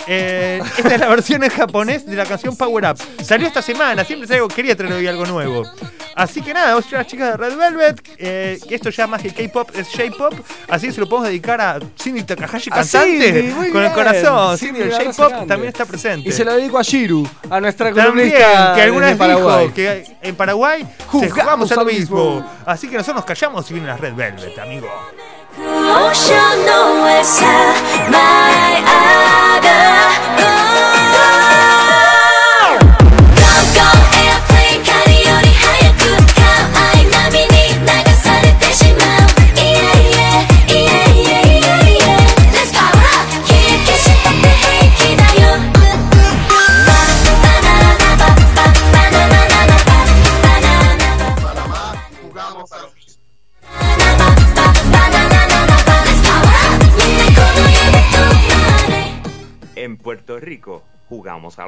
Eh, esta es la versión en japonés de la canción Power Up. Salió esta semana, siempre traigo, quería traer hoy algo nuevo. Así que nada, las chicas de Red Velvet, eh, que esto ya más que K-pop es J-pop, así se lo podemos dedicar a Cindy Takahashi, A cantante, con el corazón. Cindy, el J-pop también está presente. Y se lo dedico a Shiru, a nuestra columnista que alguna vez Paraguay. dijo que en Paraguay Jugamos jugamos a lo mismo. mismo. Así que nosotros nos callamos y vienen las Red Velvet, amigo. ocean always had my other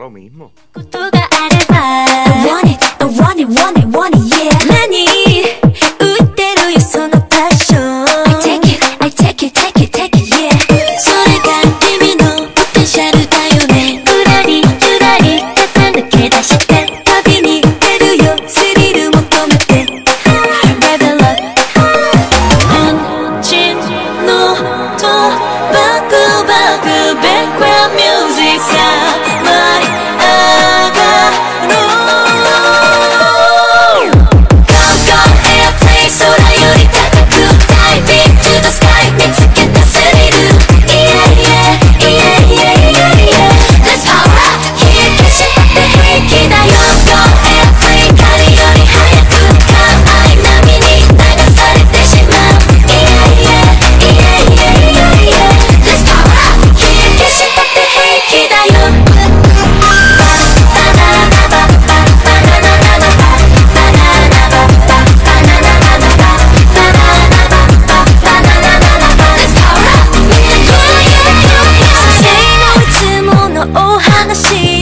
lo mismo. お話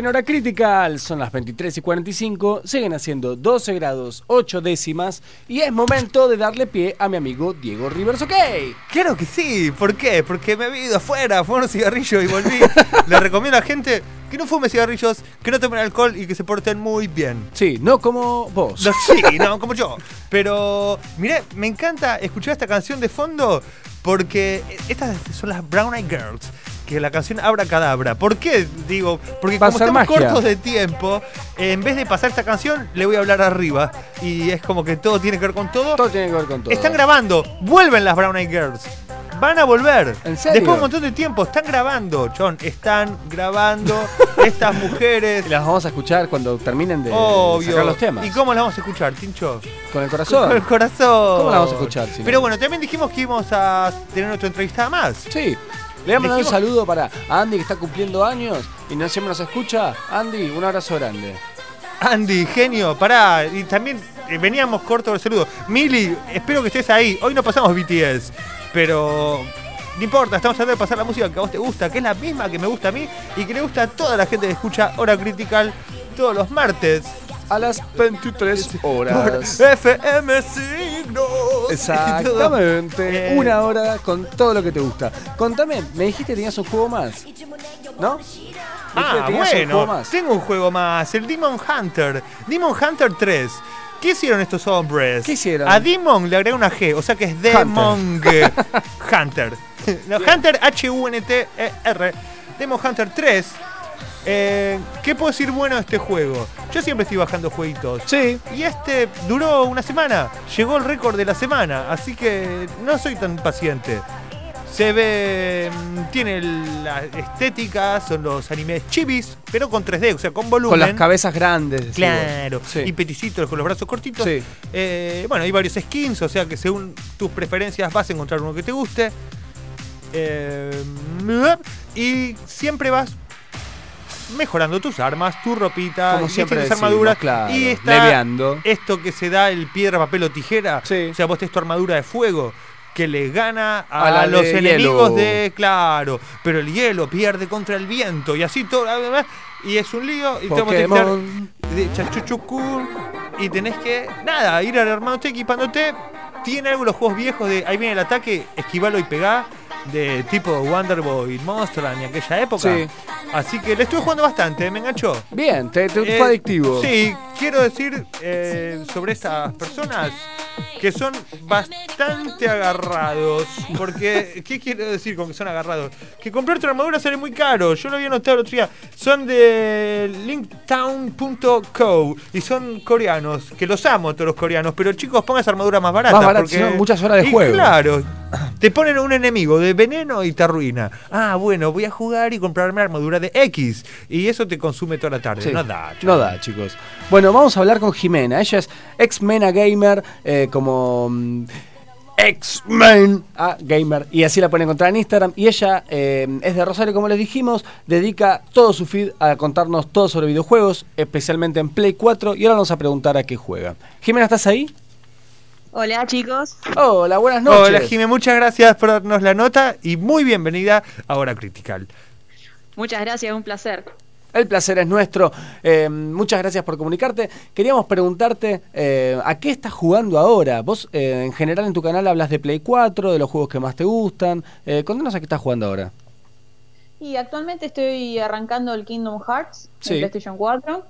en hora critical. Son las 23 y 45. Siguen haciendo 12 grados 8 décimas. Y es momento de darle pie a mi amigo Diego Rivers. Ok. Claro que sí, ¿por qué? Porque me he ido afuera, fumé unos cigarrillos y volví. (laughs) Le recomiendo a la gente que no fume cigarrillos, que no tomen alcohol y que se porten muy bien. Sí, no como vos. No, sí, no, como yo. Pero, mirá, me encanta escuchar esta canción de fondo porque estas son las Brown Eyed Girls. Que la canción Abra Cadabra. ¿Por qué? Digo, porque como estamos magia. cortos de tiempo, eh, en vez de pasar esta canción, le voy a hablar arriba. Y es como que todo tiene que ver con todo. Todo tiene que ver con todo. Están grabando, vuelven las Brown Eyed Girls. Van a volver. ¿En serio? Después de un montón de tiempo, están grabando, John. Están grabando (laughs) estas mujeres. Las vamos a escuchar cuando terminen de Obvio. sacar los temas. ¿Y cómo las vamos a escuchar, Tincho? Con el Con el corazón. corazón. ¿Cómo la vamos a escuchar, si no? Pero bueno, también dijimos que íbamos a tener otra entrevista más. Sí. Le voy a mandar un saludo para Andy que está cumpliendo años y no siempre nos escucha. Andy, un abrazo grande. Andy, genio, pará. Y también eh, veníamos cortos del saludo. Mili, espero que estés ahí. Hoy no pasamos BTS, pero no importa, estamos tratando de pasar la música que a vos te gusta, que es la misma que me gusta a mí y que le gusta a toda la gente que escucha Hora Critical todos los martes. A las 23 horas. FM Signos. Exactamente. Una hora con todo lo que te gusta. Contame, me dijiste que tenías un juego más. ¿No? Ah, un bueno, más. tengo un juego más, el Demon Hunter. Demon Hunter 3. ¿Qué hicieron estos hombres? ¿Qué hicieron? A Demon le agregué una G, o sea que es (laughs) (laughs) Demon Hunter. No, Hunter, H-U-N-T-E-R. Demon Hunter 3 Eh, ¿Qué puedo decir bueno de este juego? Yo siempre estoy bajando jueguitos. Sí. Y este duró una semana. Llegó el récord de la semana. Así que no soy tan paciente. Se ve. mm, Tiene la estética, son los animes chibis, pero con 3D, o sea, con volumen. Con las cabezas grandes. Claro. Sí. y peticitos con los brazos cortitos. Sí. Eh, bueno, hay varios skins, o sea que según tus preferencias vas a encontrar uno que te guste. Eh, y siempre vas mejorando tus armas, tu ropita, Como siempre decimos, armaduras. claro, y está leveando. esto que se da el piedra, papel o tijera. Sí. O sea, vos tenés tu armadura de fuego que le gana a, los de enemigos hielo. de claro, pero el hielo pierde contra el viento y así todo y es un lío y te vamos a Pokémon. chachuchucún y tenés que nada, ir armándote, equipándote. Tiene algo los juegos viejos de ahí viene el ataque, esquivalo y pegá de tipo Wonder Boy Monsterland en aquella época. Sí. Así que le estuve jugando bastante, me enganchó. Bien, te, te Eh, fue adictivo. Sí, quiero decir eh, sobre estas personas que son bastante agarrados. Porque, ¿qué quiero decir con que son agarrados? Que comprar tu armadura sale muy caro. Yo lo había notado el otro día. Son de linktown.co y son coreanos, que los amo todos los coreanos. Pero chicos, pongan esa armadura más barata. Más barata, porque... si no, muchas horas de Y juego. Claro, te ponen un enemigo de veneno y te arruina. Ah, bueno, voy a jugar y comprarme armadura de X. Y eso te consume toda la tarde. Sí. No da. No da, chicos. Bueno, vamos a hablar con Jimena. Ella es ex-mena gamer, eh, como mm, ex-men a gamer. Y así la pueden encontrar en Instagram. Y ella eh, es de Rosario, como les dijimos. Dedica todo su feed a contarnos todo sobre videojuegos, especialmente en Play 4. Y ahora vamos a preguntar a qué juega. Jimena, ¿estás ahí? Hola chicos, Hola, buenas noches. Hola, Jimé, muchas gracias por darnos la nota y muy bienvenida a Hora Critical. muchas gracias, un placer. El placer es nuestro. Eh, muchas gracias por comunicarte. Queríamos preguntarte eh, a qué estás jugando ahora. Vos eh, en general en tu canal hablas de Play 4, de los juegos que más te gustan. Eh, contanos a qué estás jugando ahora. Y actualmente estoy arrancando el Kingdom Hearts Sí. en PlayStation 4.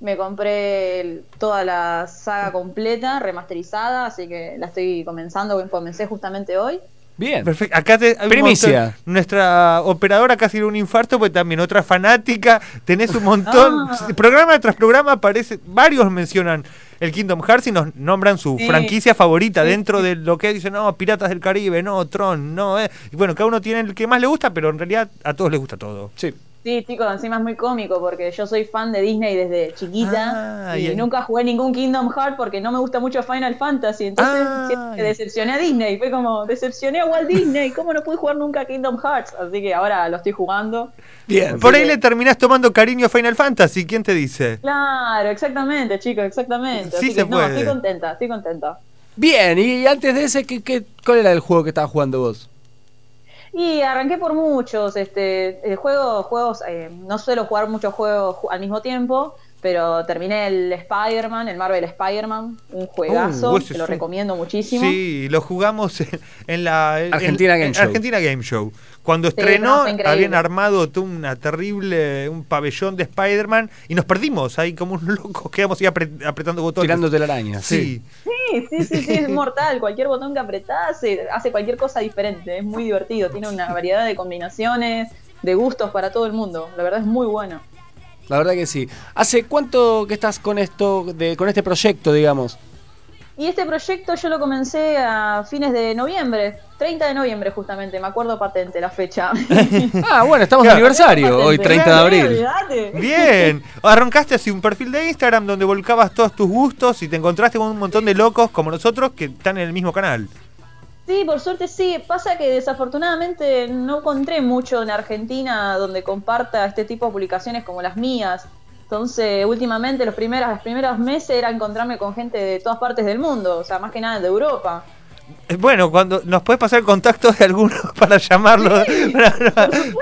Me compré el- toda la saga completa, remasterizada, así que la estoy comenzando, comencé justamente hoy. Bien. Perfecto. Acá te, hay Primicia. montón- nuestra operadora casi un infarto, pues también otra fanática. Tenés un montón. Ah. Programa tras programa aparece. Varios mencionan el Kingdom Hearts y nos nombran su Sí. franquicia favorita Sí, dentro sí. de lo que dicen, no, Piratas del Caribe, no, Tron, no. eh. Y bueno, cada uno tiene el que más le gusta, pero en realidad a todos les gusta todo. Sí. Sí, chicos, encima es muy cómico porque yo soy fan de Disney desde chiquita Ah, y y- nunca jugué ningún Kingdom Hearts porque no me gusta mucho Final Fantasy, entonces Ah, decepcioné a Disney, fue como decepcioné a Walt Disney, ¿cómo no pude jugar nunca Kingdom Hearts? Así que ahora lo estoy jugando. Bien. Por ahí le terminás tomando cariño a Final Fantasy, ¿quién te dice? Claro, exactamente, chicos, exactamente. Sí Así se que no, puede. estoy contenta, estoy contenta. Bien, y antes de ese, ¿qué, qué, cuál era el juego que estabas jugando vos? Y arranqué por muchos, este, eh, juego, juegos, eh, no suelo jugar muchos juegos ju- al mismo tiempo, pero terminé el Spider-Man, el Marvel Spider-Man, un juegazo, Uh, te lo un- recomiendo muchísimo. Sí, lo jugamos (laughs) en, la en- Argentina en- Game en Show. Argentina Game Show. Cuando Sí, estrenó, no, habían armado una terrible, un pabellón de Spider-Man y nos perdimos ahí como unos (laughs) locos, quedamos ahí apre- apretando botones. Tirándote la araña. Sí. Sí, sí, sí, sí, es mortal. Cualquier botón que apretás hace cualquier cosa diferente. Es muy divertido. Tiene una variedad de combinaciones, de gustos para todo el mundo. La verdad es muy bueno. La verdad que sí. ¿Hace cuánto que estás con esto, de, con este proyecto, digamos? Y este proyecto yo lo comencé a fines de noviembre, 30 de noviembre justamente, me acuerdo patente la fecha. (laughs) Ah, bueno, estamos de aniversario, hoy 30 de abril. Bien, arrancaste así un perfil de Instagram donde volcabas todos tus gustos y te encontraste con un montón de locos como nosotros que están en el mismo canal. Sí, por suerte sí. Pasa que desafortunadamente no encontré mucho en Argentina donde comparta este tipo de publicaciones como las mías. Entonces, últimamente, los primeros, los primeros meses era encontrarme con gente de todas partes del mundo, o sea, más que nada de Europa. Eh, Bueno, cuando nos puedes pasar el contacto de alguno para llamarlo,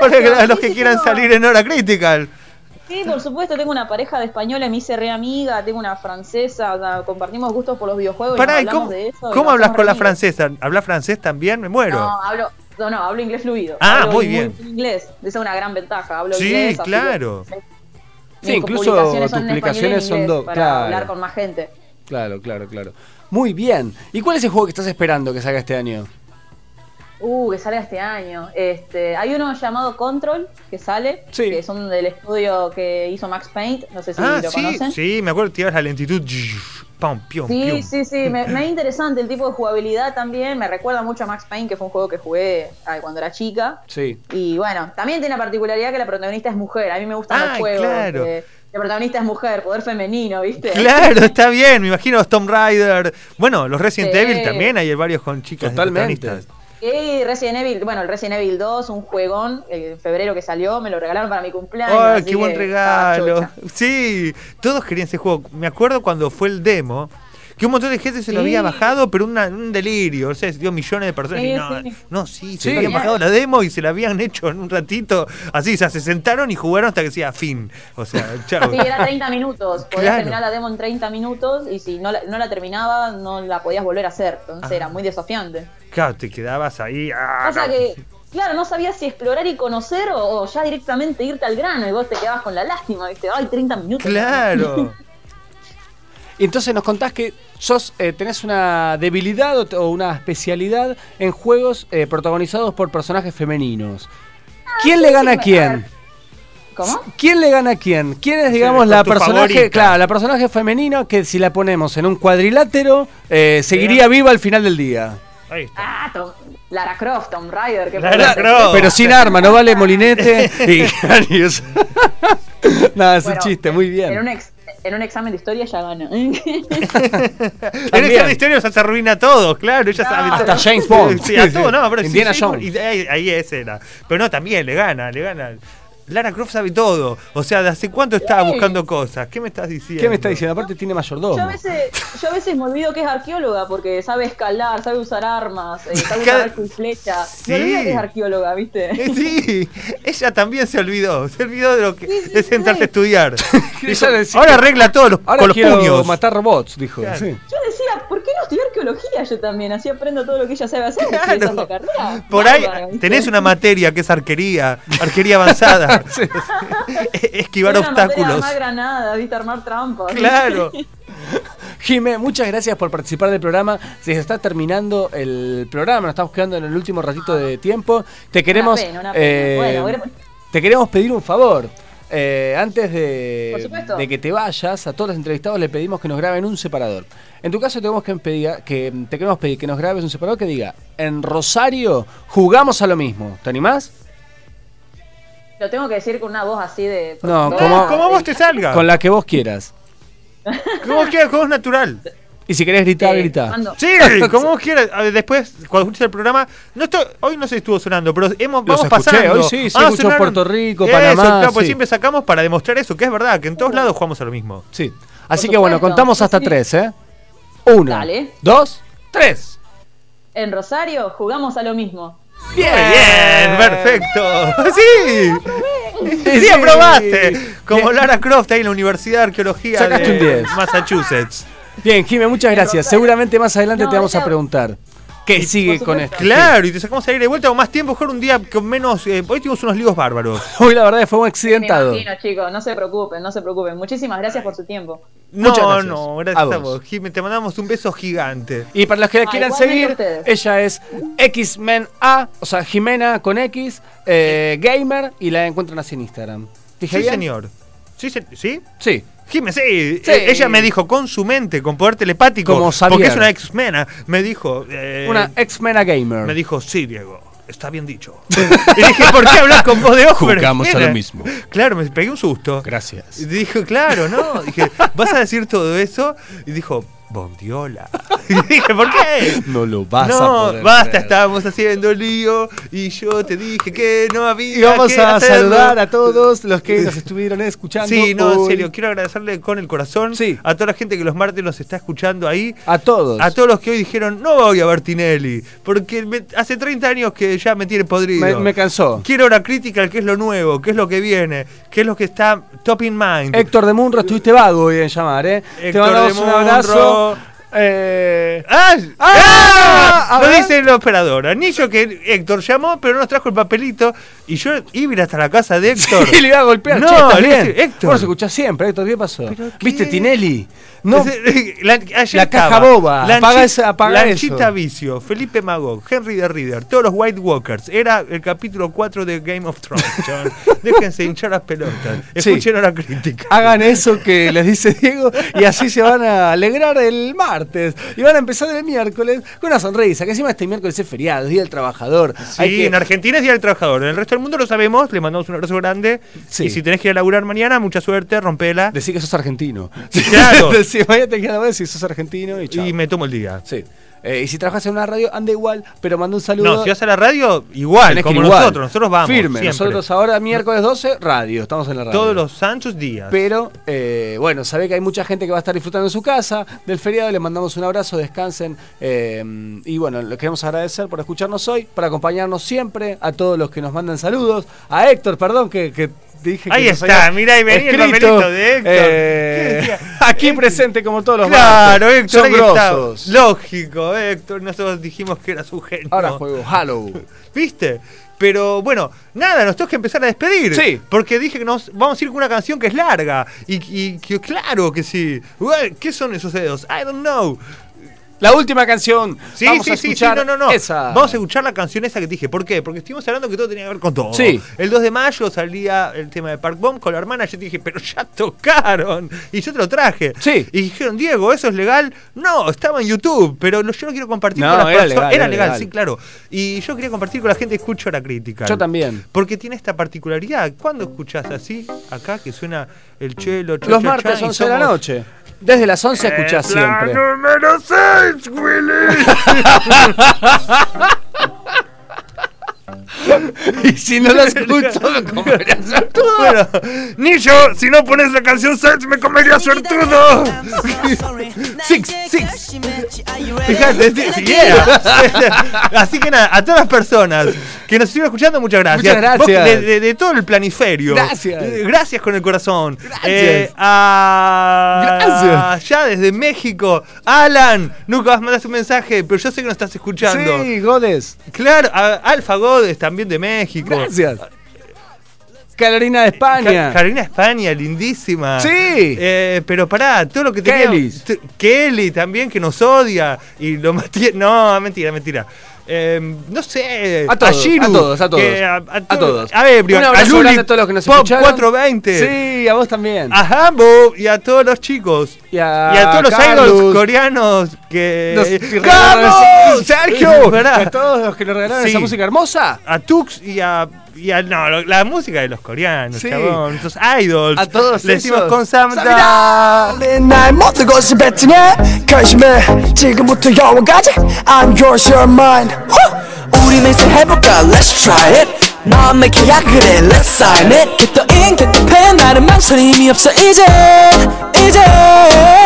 para, para los que sí, quieran salir en hora critical. Sí, por supuesto, tengo una pareja de española, me hice re amiga, tengo una francesa, o sea, compartimos gustos por los videojuegos. y Pará, nos ¿y hablamos ¿cómo, de eso cómo hablas con la francesa? ¿Hablas francés también? Me muero. No, hablo, no, no, hablo inglés fluido. Ah, Hablo muy bien. inglés, esa es una gran ventaja. Hablo Sí, inglés, así claro. Sí, mis incluso publicaciones tus publicaciones son inglés do- para claro. hablar con más gente. Claro, claro, claro. Muy bien. ¿Y cuál es el juego que estás esperando que salga este año? Uh, que salga este año. Este, hay uno llamado Control que sale, Sí. que son del estudio que hizo Max Paint, no sé si ah, lo sí, conocen. sí, me acuerdo que tirabas la lentitud. Pam, pium, Sí, pium. sí, sí, me, me es interesante el tipo de jugabilidad también, me recuerda mucho a Max Payne, que fue un juego que jugué ay, cuando era chica. Sí. Y bueno, también tiene la particularidad que la protagonista es mujer, a mí me gustan Ah, los juegos. claro. que la protagonista es mujer, poder femenino, ¿viste? Claro, está bien, me imagino Tomb Raider. Bueno, los Resident Sí. Evil también hay varios con chicas Totalmente. protagonistas. Y Resident Evil, bueno, el Resident Evil 2, un juegón, eh, en febrero que salió, me lo regalaron para mi cumpleaños. ¡Ay, así qué buen regalo! Sí, todos querían ese juego. Me acuerdo cuando fue el demo, que un montón de gente se lo había bajado, pero una- un delirio. O sea, se dio millones de personas y no, sí. no, sí, se habían bajado la demo y se la habían hecho en un ratito. Así, o sea, se sentaron y jugaron hasta que decía fin. O sea, chao. Sí, era 30 minutos. Podías Claro. terminar la demo en 30 minutos y si no la, no la terminaba, no la podías volver a hacer. Entonces Ah. era muy desafiante. Claro, te quedabas ahí. ah, O sea no. que, claro, no sabías si explorar y conocer o, o ya directamente irte al grano y vos te quedabas con la lástima, ¿viste? Ay, 30 minutos. Claro. Y entonces nos contás que sos, eh, tenés una debilidad o, una especialidad en juegos eh, protagonizados por personajes femeninos. ¿Quién le gana a sí, a quién? ¿Cómo? ¿Quién le gana a quién? ¿Quién es, digamos, la personaje, favorita. claro, la personaje femenino que si la ponemos en un cuadrilátero eh, seguiría viva al final del día? Ahí está. Ah, Tom- Lara Croft, Tomb Raider. que Lara Croft. Pero sin arma, no vale molinete (laughs) y. (laughs) Nada, (laughs) es Bueno, un chiste, muy En bien. un, ex- en un examen de historia ya gana. (laughs) En esa historia se arruina todo, claro. Ella sabe Hasta todo. James Bond. Sí, a todo, no, pero (laughs) sí, Indiana sí, Jones. y ahí, ahí es era. Pero no, también le gana, le gana. Lara Croft sabe todo. O sea, ¿de hace cuánto estaba Sí. buscando cosas? ¿Qué me estás diciendo? ¿Qué me está diciendo? Aparte tiene Yo a, mayordomo. veces, yo a veces me olvido que es arqueóloga porque sabe escalar, sabe usar armas, eh, sabe Cada- usar arco y flecha. Sí. Me olvido que es arqueóloga, ¿viste? Eh, Sí, ella también se olvidó. Se olvidó de lo que Sí, sí, de sentarse sí. a estudiar. (laughs) Ella Dijo, decía- ahora arregla todos los, Ahora con los quiero puños. matar robots, dijo. Claro. sí. Yo decía, ¿por qué no estudiar arqueología yo también? Así aprendo todo lo que ella sabe hacer. Claro. Por ahí tenés una materia que es arquería, arquería avanzada. (laughs) (laughs) Esquivar materia de obstáculos. Armar ¿viste? Armar trampas. Claro. (laughs) Jime, muchas gracias por participar del programa. Se está terminando el programa, nos estamos quedando en el último ratito de tiempo. Te queremos, pena, una pena. eh, Bueno, voy a- te queremos pedir un favor. Eh, antes de que te vayas, a todos los entrevistados le pedimos que nos graben un separador. En tu caso tenemos que pedir, que te queremos pedir que nos grabes un separador que diga, en Rosario jugamos a lo mismo. ¿Te animás? Lo tengo que decir con una voz así de. No. ¿cómo- Como vos te salga. Con la que vos quieras. Como vos quieras, como es natural. Y si querés gritar, Eh, grita. Sí, (laughs) como vos quieras. Después, cuando escuches el programa, no estoy, hoy no se estuvo sonando, pero hemos, Los vamos escuché, pasando. hoy sí, sí, Ah, sonaron. Puerto Rico, Eso, Panamá, claro, pues sí. siempre sacamos para demostrar eso, que es verdad, que en todos lados jugamos a lo mismo. Sí. Así Por que bueno, contamos hasta sí. tres, ¿eh? Uno, Dale. dos, tres. En Rosario jugamos a lo mismo. Bien, bien, perfecto. Sí. Sí, Sí. aprobaste. Como. Lara Croft ahí en la Universidad de Arqueología Sacaste un de 10. Massachusetts. Bien, Jimé, muchas gracias. Seguramente más adelante No, te vamos a preguntar. ¿Qué sigue con esto? Claro, y te sacamos a ir de vuelta con más tiempo, mejor un día con menos. eh, hoy tuvimos unos líos bárbaros. (laughs) Hoy la verdad que fue un Me accidentado. imagino, chicos, no se preocupen, no se preocupen. Muchísimas gracias por su tiempo. No, Muchas gracias. no, gracias A a vos. Jimmy, te mandamos un beso gigante. Y para los que la Ah, quieran igualmente seguir, ella es X-Men A, o sea, Jimena con X, eh, gamer, y la encuentran así en Instagram. ¿Dije Sí, bien? señor. ¿Sí? se- ¿Sí? Sí. Jimmy, sí. Sí. Eh, ella me dijo con su mente, con poder telepático. Como porque es una ex-mena. Me dijo. eh, Una X-Men A gamer. Me dijo, sí, Diego. Está bien dicho. (laughs) y dije, ¿por qué hablas con voz de ojo? Jugamos a lo mismo. Claro, me pegué un susto. Gracias. Y dijo, claro, ¿no? Dije, ¿vas a decir todo eso? Y dijo, Bondiola. (laughs) Y dije, ¿por qué? No lo vas a no, poder basta, creer. estábamos haciendo lío y yo te dije que no había Y vamos que a hacerlo. saludar a todos los que nos estuvieron escuchando. Sí, no, en hoy. serio, quiero agradecerle con el corazón Sí. a toda la gente que los martes nos está escuchando ahí. A todos. A todos los que hoy dijeron, no voy a ver Tinelli, porque me- hace 30 años que ya me tiene podrido. me, me cansó. Quiero hora crítica, qué es lo nuevo, qué es lo que viene, qué es lo que está top in mind. Héctor de Munro, estuviste vago hoy en llamar, ¿eh? Te Héctor mandamos de un abrazo. Eh, ¡Ah! ¡Ah! ¡Ah! Lo dice la operadora. Anillo que Héctor llamó, pero no nos trajo el papelito. Y yo iba a ir hasta la casa de Héctor. y le iba a golpear. No, che, ¿estás le bien? dice, Héctor. Vos escuchás siempre, Héctor, ¿qué pasó? ¿Viste Tinelli? No, (laughs) la, caja boba, apaga Lanchi- esa- apaga Lanchita eso. Vicio, Felipe Magog, Henry the Reader, todos los White Walkers. Era el capítulo 4 de Game of Thrones. (laughs) chavos. Déjense hinchar las pelotas. Sí. Escuchen la crítica. hagan eso que les dice Diego y así se van a alegrar el martes. Y van a empezar el miércoles con una sonrisa, que encima este miércoles es feriado, es Día del Trabajador. Sí, Hay que- en Argentina es Día del Trabajador. En el resto del mundo lo sabemos. Le mandamos un abrazo grande. Sí. Y si tenés que ir a laburar mañana, mucha suerte, rompela. Decir que sos argentino. Claro. (laughs) Decir, mañana te ver si sos argentino y chao. Y me tomo el día. Sí. Eh, y si trabajas en una radio, anda igual, pero manda un saludo. No, si vas a la radio, igual, como igual. nosotros. Nosotros vamos. Firme. siempre. Nosotros ahora, miércoles 12, radio. Estamos en la radio. Todos los santos días. Pero, eh, bueno, sabe que hay mucha gente que va a estar disfrutando en su casa del feriado. Les mandamos un abrazo, descansen. eh, y bueno, les queremos agradecer por escucharnos hoy, por acompañarnos siempre, a todos los que nos mandan saludos. A Héctor, perdón, que, que dije Ahí está, había mirá, ahí venía el escrito, papelito de Héctor. eh, ¿Qué decía? aquí presente como todos los Claro, martes. Héctor, Son ahí está. grosos. Lógico, Héctor. Nosotros dijimos que era su genio. Ahora juego Halo. ¿Viste? Pero bueno, nada, nos tenemos que empezar a despedir. Sí. Porque dije que nos vamos a ir con una canción que es larga. Y, y que claro que sí. ¿Qué son esos dedos? I don't know. La última canción. Sí, Vamos sí, a sí, no, no, no. Esa. Vamos a escuchar la canción esa que te dije. ¿Por qué? Porque estuvimos hablando que todo tenía que ver con todo. Sí. El 2 de mayo salía el tema de Park Bomb con la hermana. Yo te dije, pero ya tocaron. Y yo te lo traje. Sí. Y dijeron, Diego, ¿eso es legal? No, estaba en YouTube, pero lo- yo no quiero compartir No, con las era personas. legal, Era era legal, legal. sí, claro. Y yo quería compartir con la gente escucho la crítica. Yo también. Porque tiene esta particularidad. ¿Cuándo escuchás así? Acá que suena el chelo, Los martes 11 de la noche. Desde las 11 escuchás siempre. número 6, Willy. (laughs) y si no la escucho, me comería (laughs) suertudo. Bueno, Nicho, si no pones la canción 6 me comería suertudo. (laughs) Six, six. Fíjate, sí, sí, yeah. (laughs) Así que nada, a todas las personas que nos estuvieron escuchando, muchas gracias. Muchas gracias. Vos, de, de- de todo el planiferio. Gracias. Eh, Gracias con el corazón. Gracias. Eh, a- Gracias. Ya desde México. Alan, nunca vas a mandar un mensaje, pero yo sé que nos estás escuchando. Sí, Godes. Claro, Alfa Godes también de México. Gracias. Carolina de España. Ca- Carolina España, lindísima. Sí. Eh, pero pará, todo lo que tenía. Kellys. t- Kelly también, que nos odia. Y lo (laughs) No, mentira, mentira. Eh, no sé. A todos, Shiru, a todos, a todos. que a, A todos. A a Luli, a todos los que nos Pop escucharon. 420. Sí, a vos también. A Hambo y a todos los chicos. Y a, y a todos los Carlos. idols coreanos que. Nos- ese- ¡Sergio! (laughs) Y a todos los que nos regalaron Sí. esa música hermosa. a Tux y a, y a- no, lo- la música de los coreanos, Sí. chabón, esos idols. A todos Le decimos esos. con Samda. 날 모든 것을 뱉으냐 결심해 지금부터 영원까지 I'm yours you're mine 후! 우리 맹세해볼까 let's try it 마음의 계약을 해 let's sign it Get the ink get the pen 나는 망설임이 없어 이제 이제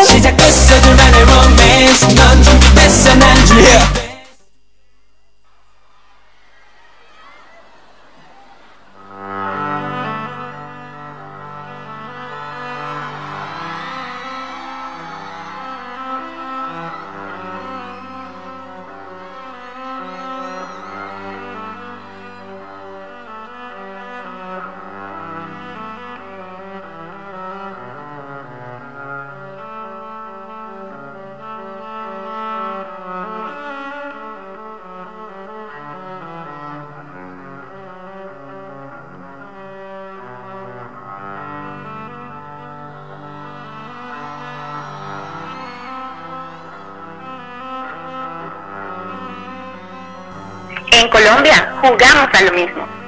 시작됐어 둘만의 romance 넌 준비됐어 난 준비 En Colombia jugamos a lo mismo.